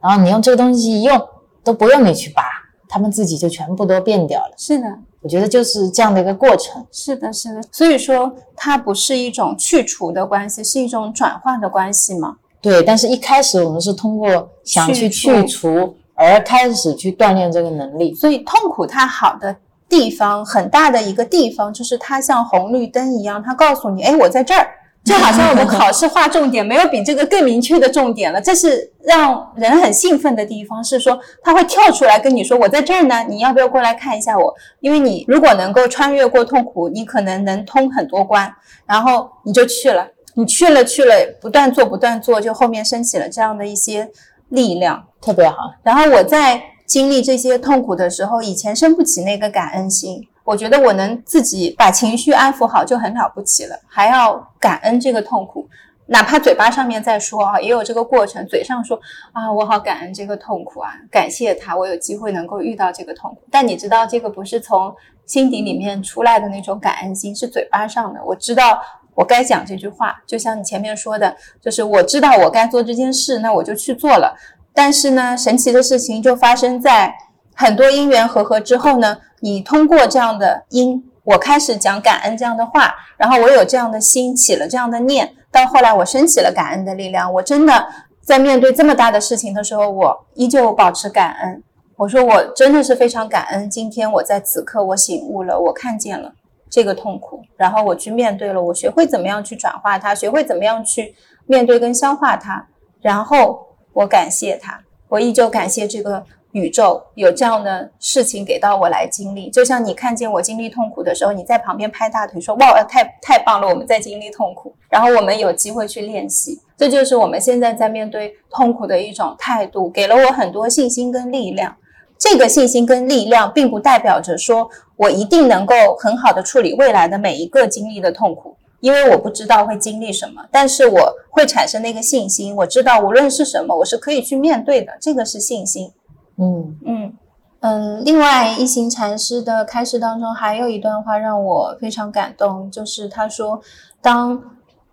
然后你用这个东西一用，都不用你去拔，他们自己就全部都变掉了。是的。我觉得就是这样的一个过程。是的，是的。所以说，它不是一种去除的关系，是一种转换的关系嘛？对。但是一开始我们是通过想去去除而开始去锻炼这个能力。所以痛苦它好的地方，很大的一个地方就是它像红绿灯一样，它告诉你，哎，我在这儿。就好像我们考试划重点，没有比这个更明确的重点了。这是让人很兴奋的地方，是说他会跳出来跟你说：“我在这儿呢，你要不要过来看一下我？”因为你如果能够穿越过痛苦，你可能能通很多关，然后你就去了。你去了去了，不断做不断做，就后面升起了这样的一些力量，特别好。然后我在经历这些痛苦的时候，以前升不起那个感恩心。我觉得我能自己把情绪安抚好就很了不起了，还要感恩这个痛苦，哪怕嘴巴上面在说啊，也有这个过程，嘴上说啊，我好感恩这个痛苦啊，感谢他，我有机会能够遇到这个痛苦。但你知道，这个不是从心底里面出来的那种感恩心，是嘴巴上的。我知道我该讲这句话，就像你前面说的，就是我知道我该做这件事，那我就去做了。但是呢，神奇的事情就发生在很多因缘和合之后呢。你通过这样的因，我开始讲感恩这样的话，然后我有这样的心，起了这样的念，到后来我升起了感恩的力量。我真的在面对这么大的事情的时候，我依旧保持感恩。我说我真的是非常感恩，今天我在此刻我醒悟了，我看见了这个痛苦，然后我去面对了，我学会怎么样去转化它，学会怎么样去面对跟消化它，然后我感谢它，我依旧感谢这个。宇宙有这样的事情给到我来经历，就像你看见我经历痛苦的时候，你在旁边拍大腿说：“哇，太太棒了，我们在经历痛苦。”然后我们有机会去练习，这就是我们现在在面对痛苦的一种态度，给了我很多信心跟力量。这个信心跟力量，并不代表着说我一定能够很好的处理未来的每一个经历的痛苦，因为我不知道会经历什么，但是我会产生那个信心，我知道无论是什么，我是可以去面对的，这个是信心。嗯嗯嗯，另外一行禅师的开示当中还有一段话让我非常感动，就是他说，当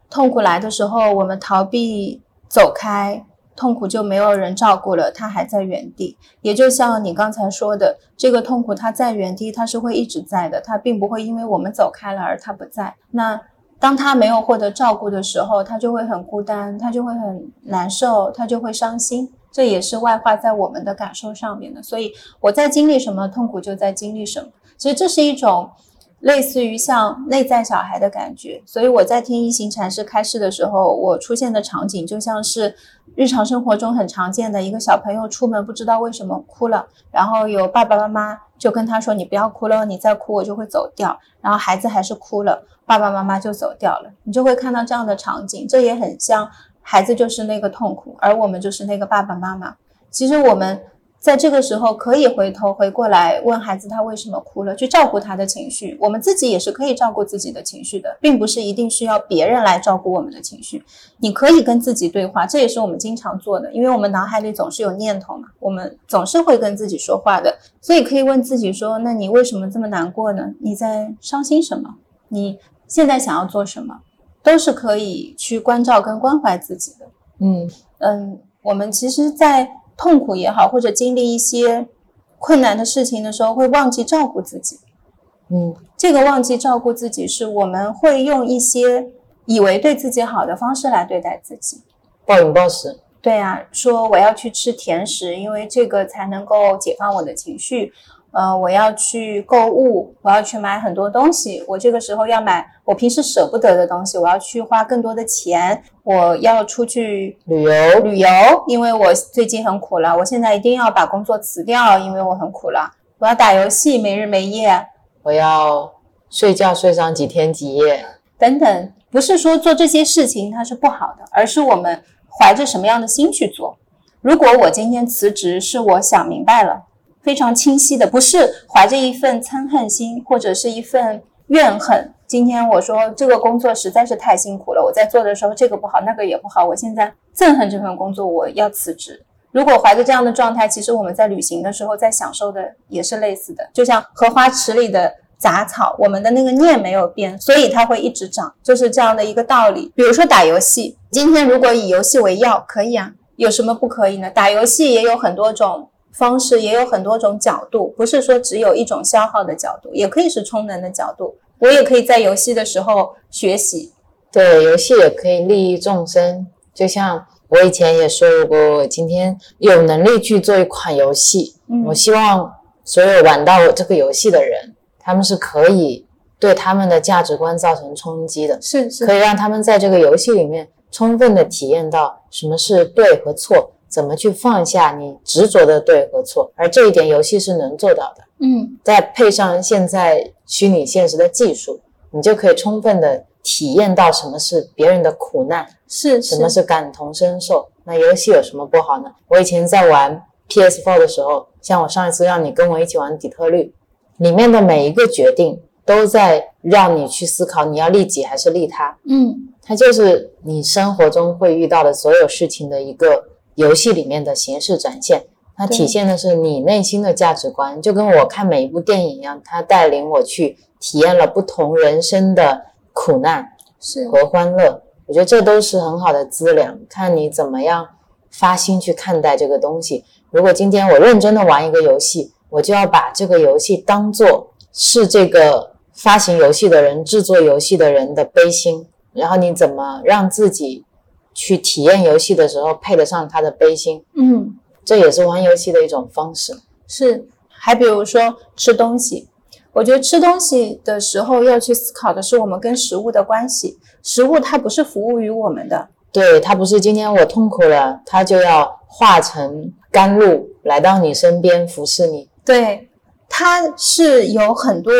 痛苦来的时候，我们逃避走开，痛苦就没有人照顾了，它还在原地。也就像你刚才说的，这个痛苦它在原地，它是会一直在的，它并不会因为我们走开了而它不在。那当他没有获得照顾的时候，他就会很孤单，他就会很难受，他就会伤心。这也是外化在我们的感受上面的，所以我在经历什么痛苦就在经历什么。其实这是一种类似于像内在小孩的感觉。所以我在听一行禅师开示的时候，我出现的场景就像是日常生活中很常见的一个小朋友出门不知道为什么哭了，然后有爸爸妈妈就跟他说：“你不要哭了，你再哭我就会走掉。”然后孩子还是哭了，爸爸妈妈就走掉了。你就会看到这样的场景，这也很像。孩子就是那个痛苦，而我们就是那个爸爸妈妈。其实我们。在这个时候，可以回头回过来问孩子他为什么哭了，去照顾他的情绪。我们自己也是可以照顾自己的情绪的，并不是一定需要别人来照顾我们的情绪。你可以跟自己对话，这也是我们经常做的，因为我们脑海里总是有念头嘛，我们总是会跟自己说话的。所以可以问自己说：那你为什么这么难过呢？你在伤心什么？你现在想要做什么？都是可以去关照跟关怀自己的。嗯嗯，我们其实，在。痛苦也好，或者经历一些困难的事情的时候，会忘记照顾自己。嗯，这个忘记照顾自己，是我们会用一些以为对自己好的方式来对待自己，暴饮暴食。对啊，说我要去吃甜食，因为这个才能够解放我的情绪。呃，我要去购物，我要去买很多东西。我这个时候要买我平时舍不得的东西，我要去花更多的钱。我要出去旅游，旅游，因为我最近很苦了。我现在一定要把工作辞掉，因为我很苦了。我要打游戏，没日没夜。我要睡觉睡上几天几夜，等等。不是说做这些事情它是不好的，而是我们怀着什么样的心去做。如果我今天辞职，是我想明白了。非常清晰的，不是怀着一份憎恨心或者是一份怨恨。今天我说这个工作实在是太辛苦了，我在做的时候这个不好那个也不好，我现在憎恨这份工作，我要辞职。如果怀着这样的状态，其实我们在旅行的时候在享受的也是类似的，就像荷花池里的杂草，我们的那个念没有变，所以它会一直长，就是这样的一个道理。比如说打游戏，今天如果以游戏为药，可以啊，有什么不可以呢？打游戏也有很多种。方式也有很多种角度，不是说只有一种消耗的角度，也可以是充能的角度。我也可以在游戏的时候学习，对，游戏也可以利益众生。就像我以前也说过，我今天有能力去做一款游戏，我希望所有玩到我这个游戏的人，他们是可以对他们的价值观造成冲击的，是是，可以让他们在这个游戏里面充分的体验到什么是对和错。怎么去放下你执着的对和错？而这一点游戏是能做到的。嗯，再配上现在虚拟现实的技术，你就可以充分的体验到什么是别人的苦难，是什么是感同身受。那游戏有什么不好呢？我以前在玩 PS4 的时候，像我上一次让你跟我一起玩底特律，里面的每一个决定都在让你去思考你要利己还是利他。嗯，它就是你生活中会遇到的所有事情的一个。游戏里面的形式展现，它体现的是你内心的价值观，就跟我看每一部电影一样，它带领我去体验了不同人生的苦难和欢乐。我觉得这都是很好的资粮，看你怎么样发心去看待这个东西。如果今天我认真的玩一个游戏，我就要把这个游戏当做是这个发行游戏的人、制作游戏的人的悲心，然后你怎么让自己。去体验游戏的时候，配得上他的悲心，嗯，这也是玩游戏的一种方式。是，还比如说吃东西，我觉得吃东西的时候要去思考的是我们跟食物的关系。食物它不是服务于我们的，对，它不是今天我痛苦了，它就要化成甘露来到你身边服侍你。对，它是有很多。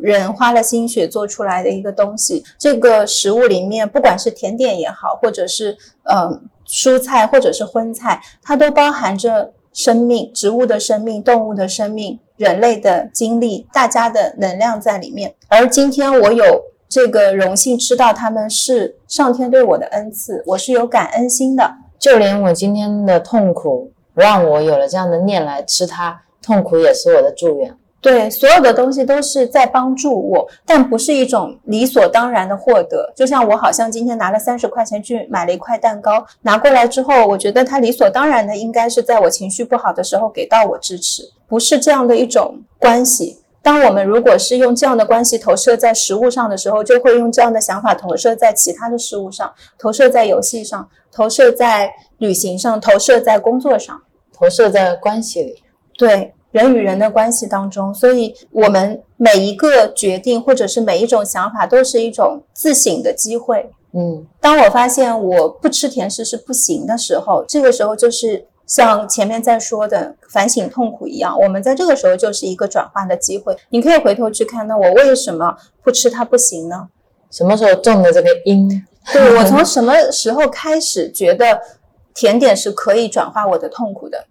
人花了心血做出来的一个东西，这个食物里面，不管是甜点也好，或者是嗯蔬菜，或者是荤菜，它都包含着生命，植物的生命，动物的生命，人类的经历，大家的能量在里面。而今天我有这个荣幸吃到它们，是上天对我的恩赐，我是有感恩心的。就连我今天的痛苦，让我有了这样的念来吃它，痛苦也是我的祝愿。对，所有的东西都是在帮助我，但不是一种理所当然的获得。就像我好像今天拿了三十块钱去买了一块蛋糕，拿过来之后，我觉得它理所当然的应该是在我情绪不好的时候给到我支持，不是这样的一种关系。当我们如果是用这样的关系投射在食物上的时候，就会用这样的想法投射在其他的事物上，投射在游戏上，投射在旅行上，投射在工作上，投射在关系里。对。人与人的关系当中，所以我们每一个决定或者是每一种想法，都是一种自省的机会。嗯，当我发现我不吃甜食是不行的时候，这个时候就是像前面在说的反省痛苦一样，我们在这个时候就是一个转化的机会。你可以回头去看，那我为什么不吃它不行呢？什么时候种的这个因？对我从什么时候开始觉得甜点是可以转化我的痛苦的？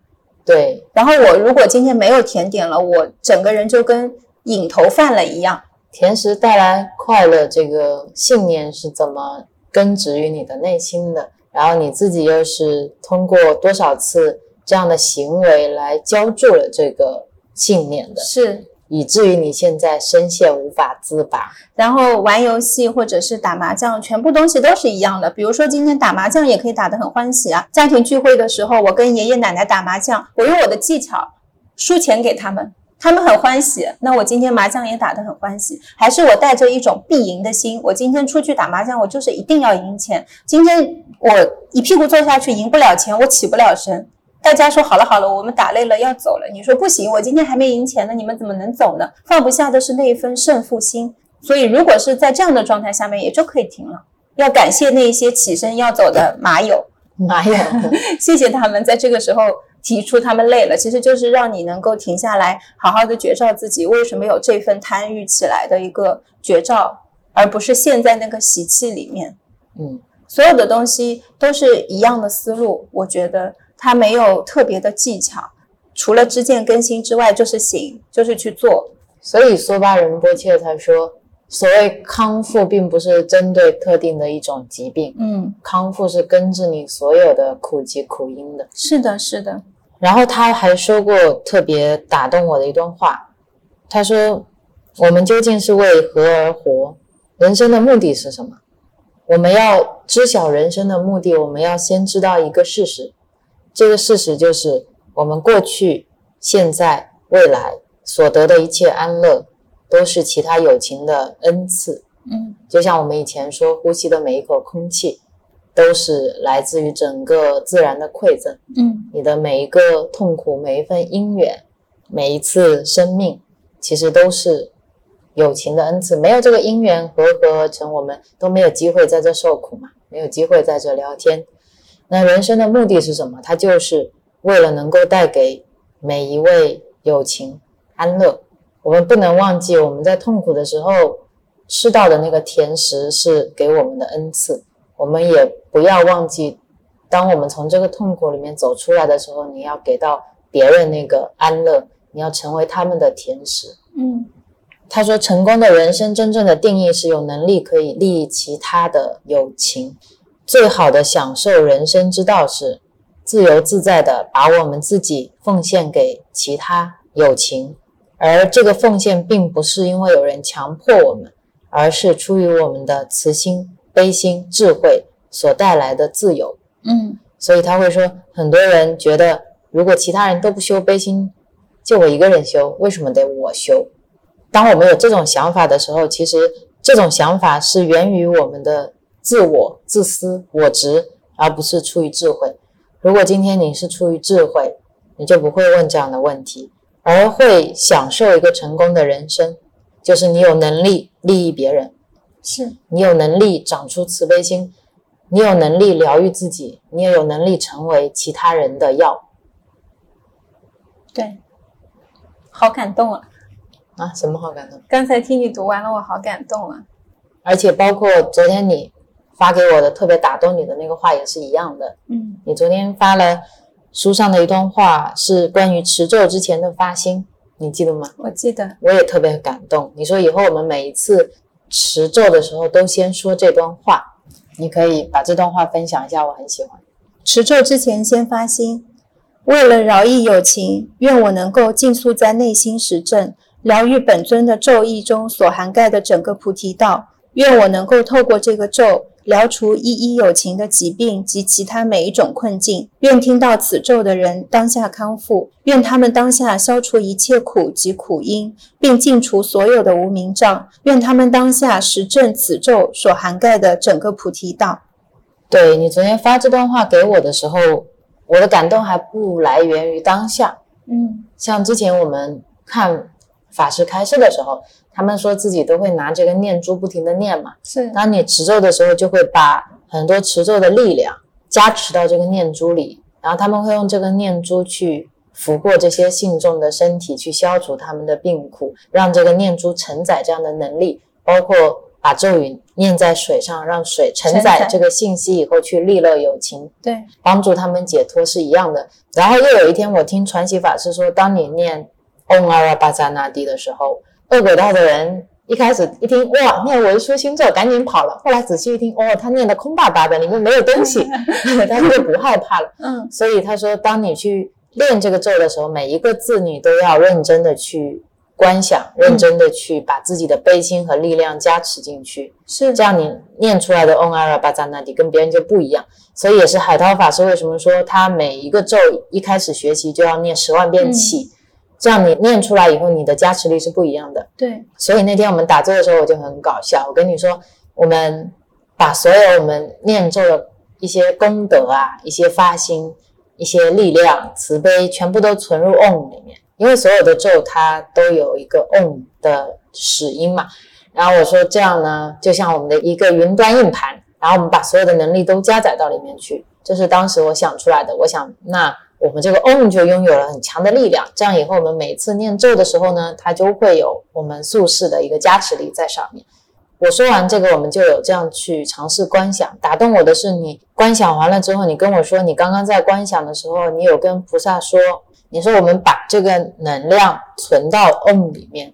对，然后我如果今天没有甜点了，我整个人就跟瘾头犯了一样。甜食带来快乐这个信念是怎么根植于你的内心的？然后你自己又是通过多少次这样的行为来浇筑了这个信念的？是。以至于你现在深陷无法自拔，然后玩游戏或者是打麻将，全部东西都是一样的。比如说今天打麻将也可以打得很欢喜啊。家庭聚会的时候，我跟爷爷奶奶打麻将，我用我的技巧输钱给他们，他们很欢喜。那我今天麻将也打得很欢喜，还是我带着一种必赢的心。我今天出去打麻将，我就是一定要赢钱。今天我一屁股坐下去赢不了钱，我起不了身。大家说好了好了，我们打累了要走了。你说不行，我今天还没赢钱呢，你们怎么能走呢？放不下的是那一份胜负心。所以如果是在这样的状态下面，也就可以停了。要感谢那些起身要走的马友，马友，谢谢他们在这个时候提出他们累了，其实就是让你能够停下来，好好的觉照自己为什么有这份贪欲起来的一个觉照，而不是陷在那个习气里面。嗯，所有的东西都是一样的思路，我觉得。他没有特别的技巧，除了知见更新之外，就是行，就是去做。所以梭巴仁波切才说，所谓康复，并不是针对特定的一种疾病，嗯，康复是根治你所有的苦疾苦因的。是的，是的。然后他还说过特别打动我的一段话，他说：“我们究竟是为何而活？人生的目的是什么？我们要知晓人生的目的，我们要先知道一个事实。”这个事实就是，我们过去、现在、未来所得的一切安乐，都是其他友情的恩赐。嗯，就像我们以前说，呼吸的每一口空气，都是来自于整个自然的馈赠。嗯，你的每一个痛苦、每一份因缘、每一次生命，其实都是友情的恩赐。没有这个因缘和合而成，我们都没有机会在这受苦嘛，没有机会在这聊天。那人生的目的是什么？它就是为了能够带给每一位友情安乐。我们不能忘记，我们在痛苦的时候吃到的那个甜食是给我们的恩赐。我们也不要忘记，当我们从这个痛苦里面走出来的时候，你要给到别人那个安乐，你要成为他们的甜食。嗯，他说，成功的人生真正的定义是有能力可以利益其他的友情。最好的享受人生之道是自由自在的把我们自己奉献给其他友情，而这个奉献并不是因为有人强迫我们，而是出于我们的慈心、悲心、智慧所带来的自由。嗯，所以他会说，很多人觉得如果其他人都不修悲心，就我一个人修，为什么得我修？当我们有这种想法的时候，其实这种想法是源于我们的。自我、自私、我执，而不是出于智慧。如果今天你是出于智慧，你就不会问这样的问题，而会享受一个成功的人生，就是你有能力利益别人，是你有能力长出慈悲心，你有能力疗愈自己，你也有能力成为其他人的药。对，好感动啊！啊，什么好感动？刚才听你读完了，我好感动啊！而且包括昨天你。发给我的特别打动你的那个话也是一样的。嗯，你昨天发了书上的一段话，是关于持咒之前的发心，你记得吗？我记得，我也特别感动。你说以后我们每一次持咒的时候都先说这段话，你可以把这段话分享一下，我很喜欢。持咒之前先发心，为了饶益有情，愿我能够尽速在内心实证，疗愈本尊的咒意中所涵盖的整个菩提道。愿我能够透过这个咒。疗除一一有情的疾病及其他每一种困境，愿听到此咒的人当下康复，愿他们当下消除一切苦及苦因，并尽除所有的无名障，愿他们当下实证此咒所涵盖的整个菩提道。对你昨天发这段话给我的时候，我的感动还不来源于当下。嗯，像之前我们看法师开示的时候。他们说自己都会拿这个念珠不停的念嘛，是。当你持咒的时候，就会把很多持咒的力量加持到这个念珠里，然后他们会用这个念珠去拂过这些信众的身体，去消除他们的病苦，让这个念珠承载这样的能力，包括把咒语念在水上，让水承承载载这个信息以后去利乐有情，对，帮助他们解脱是一样的。然后又有一天，我听传奇法师说，当你念 a z a n a d i 的时候，恶鬼道的人一开始一听哇，念文殊星咒，赶紧跑了。后来仔细一听，哦，他念的空巴巴的，里面没有东西，他就不害怕了。嗯所以他说，当你去练这个咒的时候，每一个字你都要认真的去观想，认真的去把自己的悲心和力量加持进去。是这样你念出来的 Om Ara b a z a n a d i 跟别人就不一样。所以也是海涛法师为什么说他每一个咒一开始学习就要念十万遍起，这样你念出来以后，你的加持力是不一样的。对，所以那天我们打坐的时候，我就很搞笑。我跟你说，我们把所有我们念咒的一些功德啊、一些发心、一些力量、慈悲，全部都存入 Om 里面，因为所有的咒它都有一个 Om 的始音嘛。然后我说这样呢，就像我们的一个云端硬盘，然后我们把所有的能力都加载到里面去，这是当时我想出来的。我想，那我们这个 Om 就拥有了很强的力量，这样以后我们每次念咒的时候呢，它就会有我们宿世的一个加持力在上面。我说完这个，我们就有这样去尝试观想。打动我的是，你观想完了之后，你跟我说，你刚刚在观想的时候，你有跟菩萨说，你说我们把这个能量存到 Om 里面，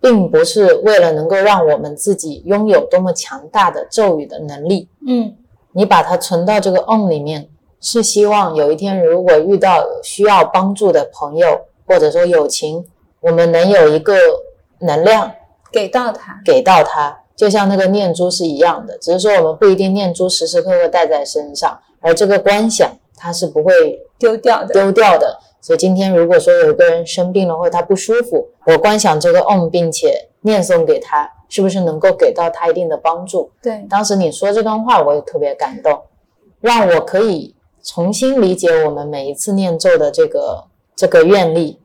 并不是为了能够让我们自己拥有多么强大的咒语的能力，嗯你把它存到这个 On 里面，是希望有一天如果遇到需要帮助的朋友，或者说友情，我们能有一个能量给到他，给到他，就像那个念珠是一样的，只是说我们不一定念珠时时刻刻带在身上，而这个观想它是不会丢掉的，丢掉的。所以今天如果说有一个人生病了或者他不舒服，我观想这个 Om 并且念诵给他，是不是能够给到他一定的帮助？对，当时你说这段话，我也特别感动，让我可以重新理解我们每一次念咒的这个这个愿力。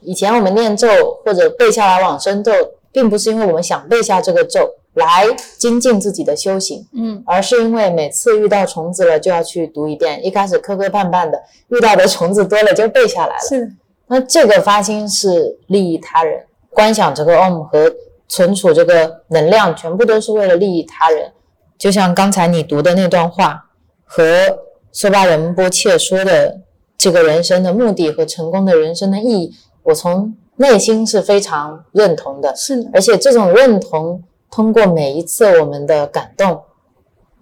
以前我们念咒或者背下来往生咒，并不是因为我们想背下这个咒来精进自己的修行，嗯而是因为每次遇到虫子了就要去读一遍，一开始磕磕绊绊的，遇到的虫子多了就背下来了。是，那这个发心是利益他人，观想这个 Om 和存储这个能量，全部都是为了利益他人。就像刚才你读的那段话，和梭巴仁波切说的这个人生的目的和成功的人生的意义，我从内心是非常认同的。是的，而且这种认同，通过每一次我们的感动，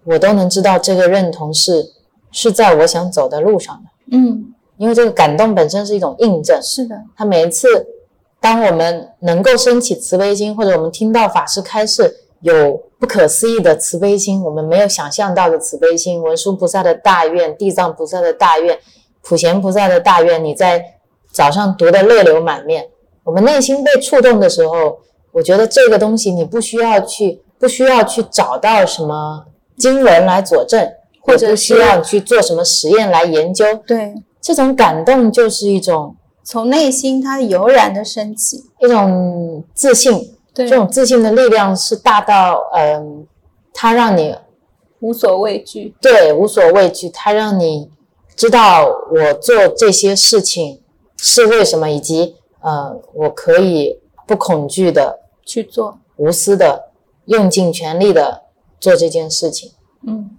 我都能知道这个认同是是在我想走的路上的。嗯，因为这个感动本身是一种印证，是的，他每一次，当我们能够升起慈悲心，或者我们听到法师开示有不可思议的慈悲心，我们没有想象到的慈悲心，文殊菩萨的大愿，地藏菩萨的大愿，普贤菩萨的大愿，你在早上读的泪流满面，我们内心被触动的时候，我觉得这个东西你不需要去，不需要去找到什么经文来佐证，或者不需是要去做什么实验来研究，对，这种感动就是一种从内心它油然的升起，一种自信，对，这种自信的力量是大到，嗯，它让你无所畏惧，对无所畏惧，它让你知道我做这些事情是为什么，以及呃，我可以不恐惧的、去做，无私的、用尽全力的做这件事情。嗯，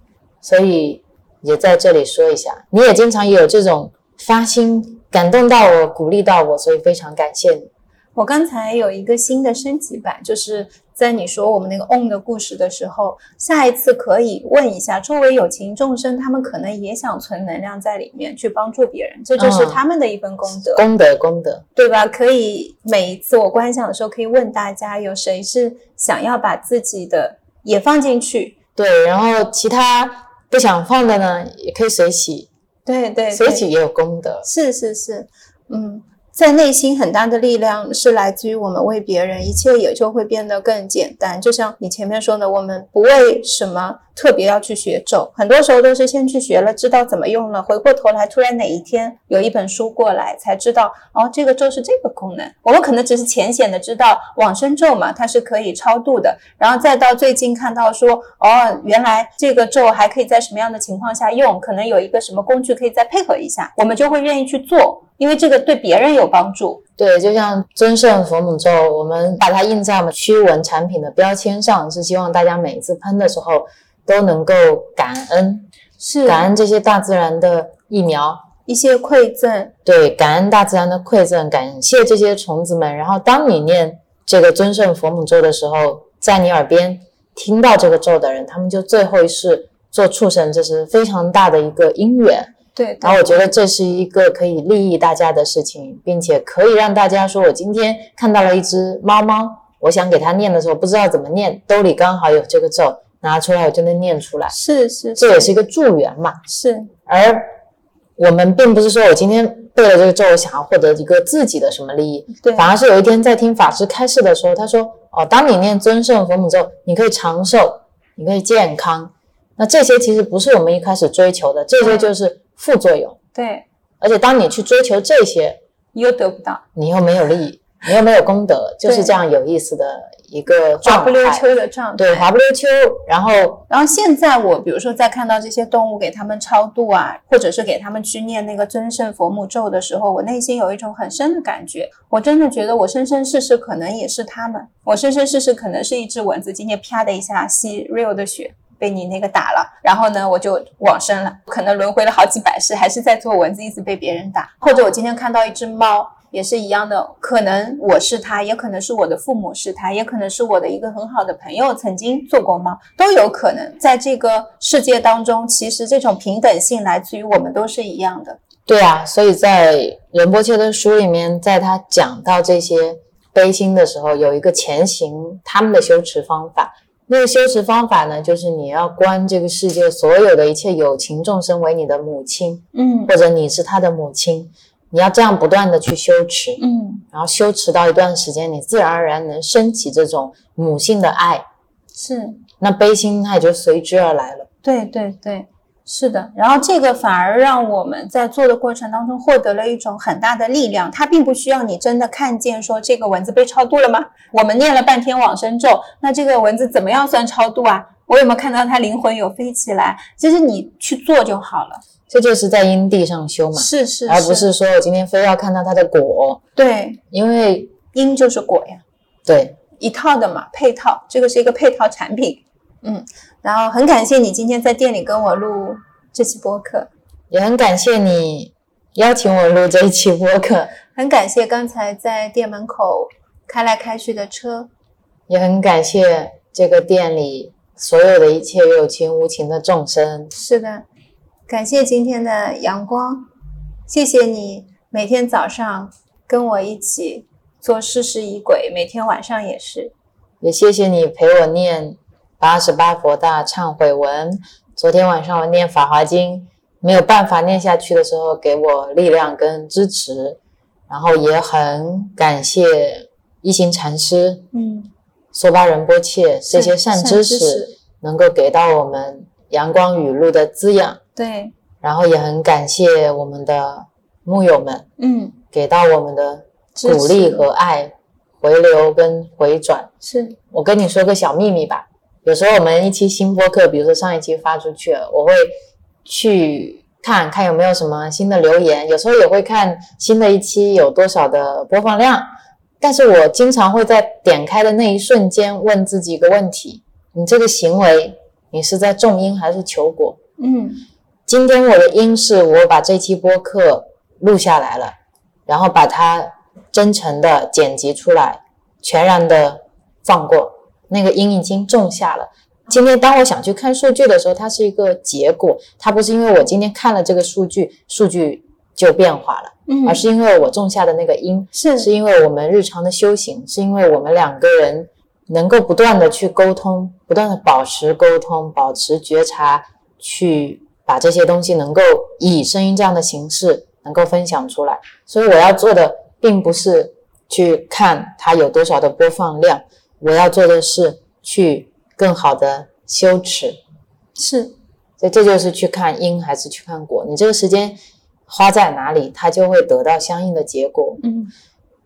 所以也在这里说一下，你也经常有这种发心，感动到我，鼓励到我，所以非常感谢你。我刚才有一个新的升级版，就是在你说我们那个 on 的故事的时候，下一次可以问一下周围有情众生，他们可能也想存能量在里面去帮助别人，这就是嗯他们的一份功德，功德，功德，对吧？可以每一次我观想的时候，可以问大家有谁是想要把自己的也放进去，对，然后其他不想放的呢，也可以随喜，对对对，随喜也有功德。是是是，嗯，在内心很大的力量是来自于我们为别人，一切也就会变得更简单。就像你前面说的，我们不为什么特别要去学咒，很多时候都是先去学了，知道怎么用了，回过头来突然哪一天有一本书过来，才知道哦，这个咒是这个功能。我们可能只是浅显的知道往生咒嘛，它是可以超度的，然后再到最近看到说，哦，原来这个咒还可以在什么样的情况下用，可能有一个什么工具可以再配合一下，我们就会愿意去做，因为这个对别人有有帮助。对，就像尊圣佛母咒，我们把它印在我们驱蚊产品的标签上，是希望大家每一次喷的时候都能够感恩，是感恩这些大自然的疫苗，一些馈赠，对，感恩大自然的馈赠，感谢这些虫子们。然后，当你念这个尊圣佛母咒的时候，在你耳边听到这个咒的人，他们就最后一世做畜生，这是非常大的一个因缘。对，然后我觉得这是一个可以利益大家的事情，并且可以让大家说，我今天看到了一只猫猫，我想给它念的时候不知道怎么念，兜里刚好有这个咒，拿出来我就能念出来，是是，这也是一个助缘嘛。是，而我们并不是说我今天背了这个咒，我想要获得一个自己的什么利益，对，反而是有一天在听法师开示的时候，他说，哦，当你念尊圣佛母咒，你可以长寿，你可以健康，那这些其实不是我们一开始追求的，这些就是副作用。对，而且当你去追求这些，你又得不到，你又没有利益，你又没有功德，就是这样有意思的一个滑不溜。秋的状态。对，滑不溜秋。然后，然后现在我比如说在看到这些动物给他们超度啊，或者是给他们去念那个尊圣佛母咒的时候，我内心有一种很深的感觉，我真的觉得我生生世世可能也是他们，我生生世世可能是一只蚊子，今天啪的一下吸 real 的血。被你那个打了，然后呢，我就往生了，可能轮回了好几百世，还是在做蚊子，一直被别人打。或者我今天看到一只猫，也是一样的，可能我是它，也可能是我的父母是它，也可能是我的一个很好的朋友曾经做过猫，都有可能。在这个世界当中，其实这种平等性来自于我们都是一样的。对啊，所以在仁波切的书里面，在他讲到这些悲心的时候，有一个前行他们的修持方法。那个修持方法呢，就是你要观这个世界所有的一切有情众生为你的母亲，嗯。或者你是他的母亲，你要这样不断的去修持，嗯，然后修持到一段时间，你自然而然能升起这种母性的爱，是。那悲心它也就随之而来了。对对对，是的。然后这个反而让我们在做的过程当中获得了一种很大的力量。它并不需要你真的看见说这个蚊子被超度了吗？我们念了半天往生咒，那这个蚊子怎么样算超度啊？我有没有看到它灵魂有飞起来？其实你去做就好了。这就是在因地上修嘛，是是，而不是说我今天非要看到它的果，对因为因就是果呀。对一套的嘛，配套，这个是一个配套产品。嗯，然后很感谢你今天在店里跟我录这期播客，也很感谢你邀请我录这一期播客，很感谢刚才在店门口开来开去的车，也很感谢这个店里所有的一切有情无情的众生。是的，感谢今天的阳光，谢谢你每天早上跟我一起做事事仪轨，每天晚上也是。也谢谢你陪我念八十八佛大忏悔文。昨天晚上我念《法华经》，没有办法念下去的时候，给我力量跟支持。然后也很感谢一行禅师、嗯，梭巴仁波切这些善知知识，能够给到我们阳光雨露的滋养。对，然后也很感谢我们的木友们嗯，给到我们的鼓励和爱，回流跟回转。是，我跟你说个小秘密吧，有时候我们一期新播客，比如说上一期发出去了，我会去看看有没有什么新的留言，有时候也会看新的一期有多少的播放量。但是我经常会在点开的那一瞬间问自己一个问题：你这个行为，你是在种因还是求果？嗯，今天我的因是我把这期播客录下来了，然后把它真诚的剪辑出来，全然的放过，那个因已经种下了。今天当我想去看数据的时候，它是一个结果，它不是因为我今天看了这个数据，数据就变化了，嗯，而是因为我种下的那个因，是是因为我们日常的修行，是因为我们两个人能够不断的去沟通，不断的保持沟通，保持觉察，去把这些东西能够以声音这样的形式能够分享出来。所以我要做的并不是去看它有多少的播放量，我要做的是去更好的羞耻。是，所以这就是去看因还是去看果，你这个时间花在哪里，它就会得到相应的结果。嗯，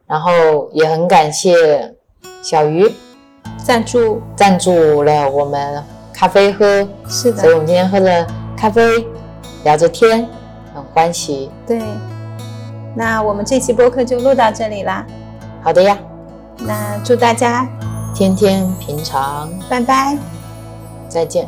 然后也很感谢小鱼赞助，赞助了我们咖啡喝，是的所以我们今天喝了咖啡，聊着天，很欢喜。对，那我们这期播客就录到这里啦。好的呀，那祝大家天天平常，拜拜。再见。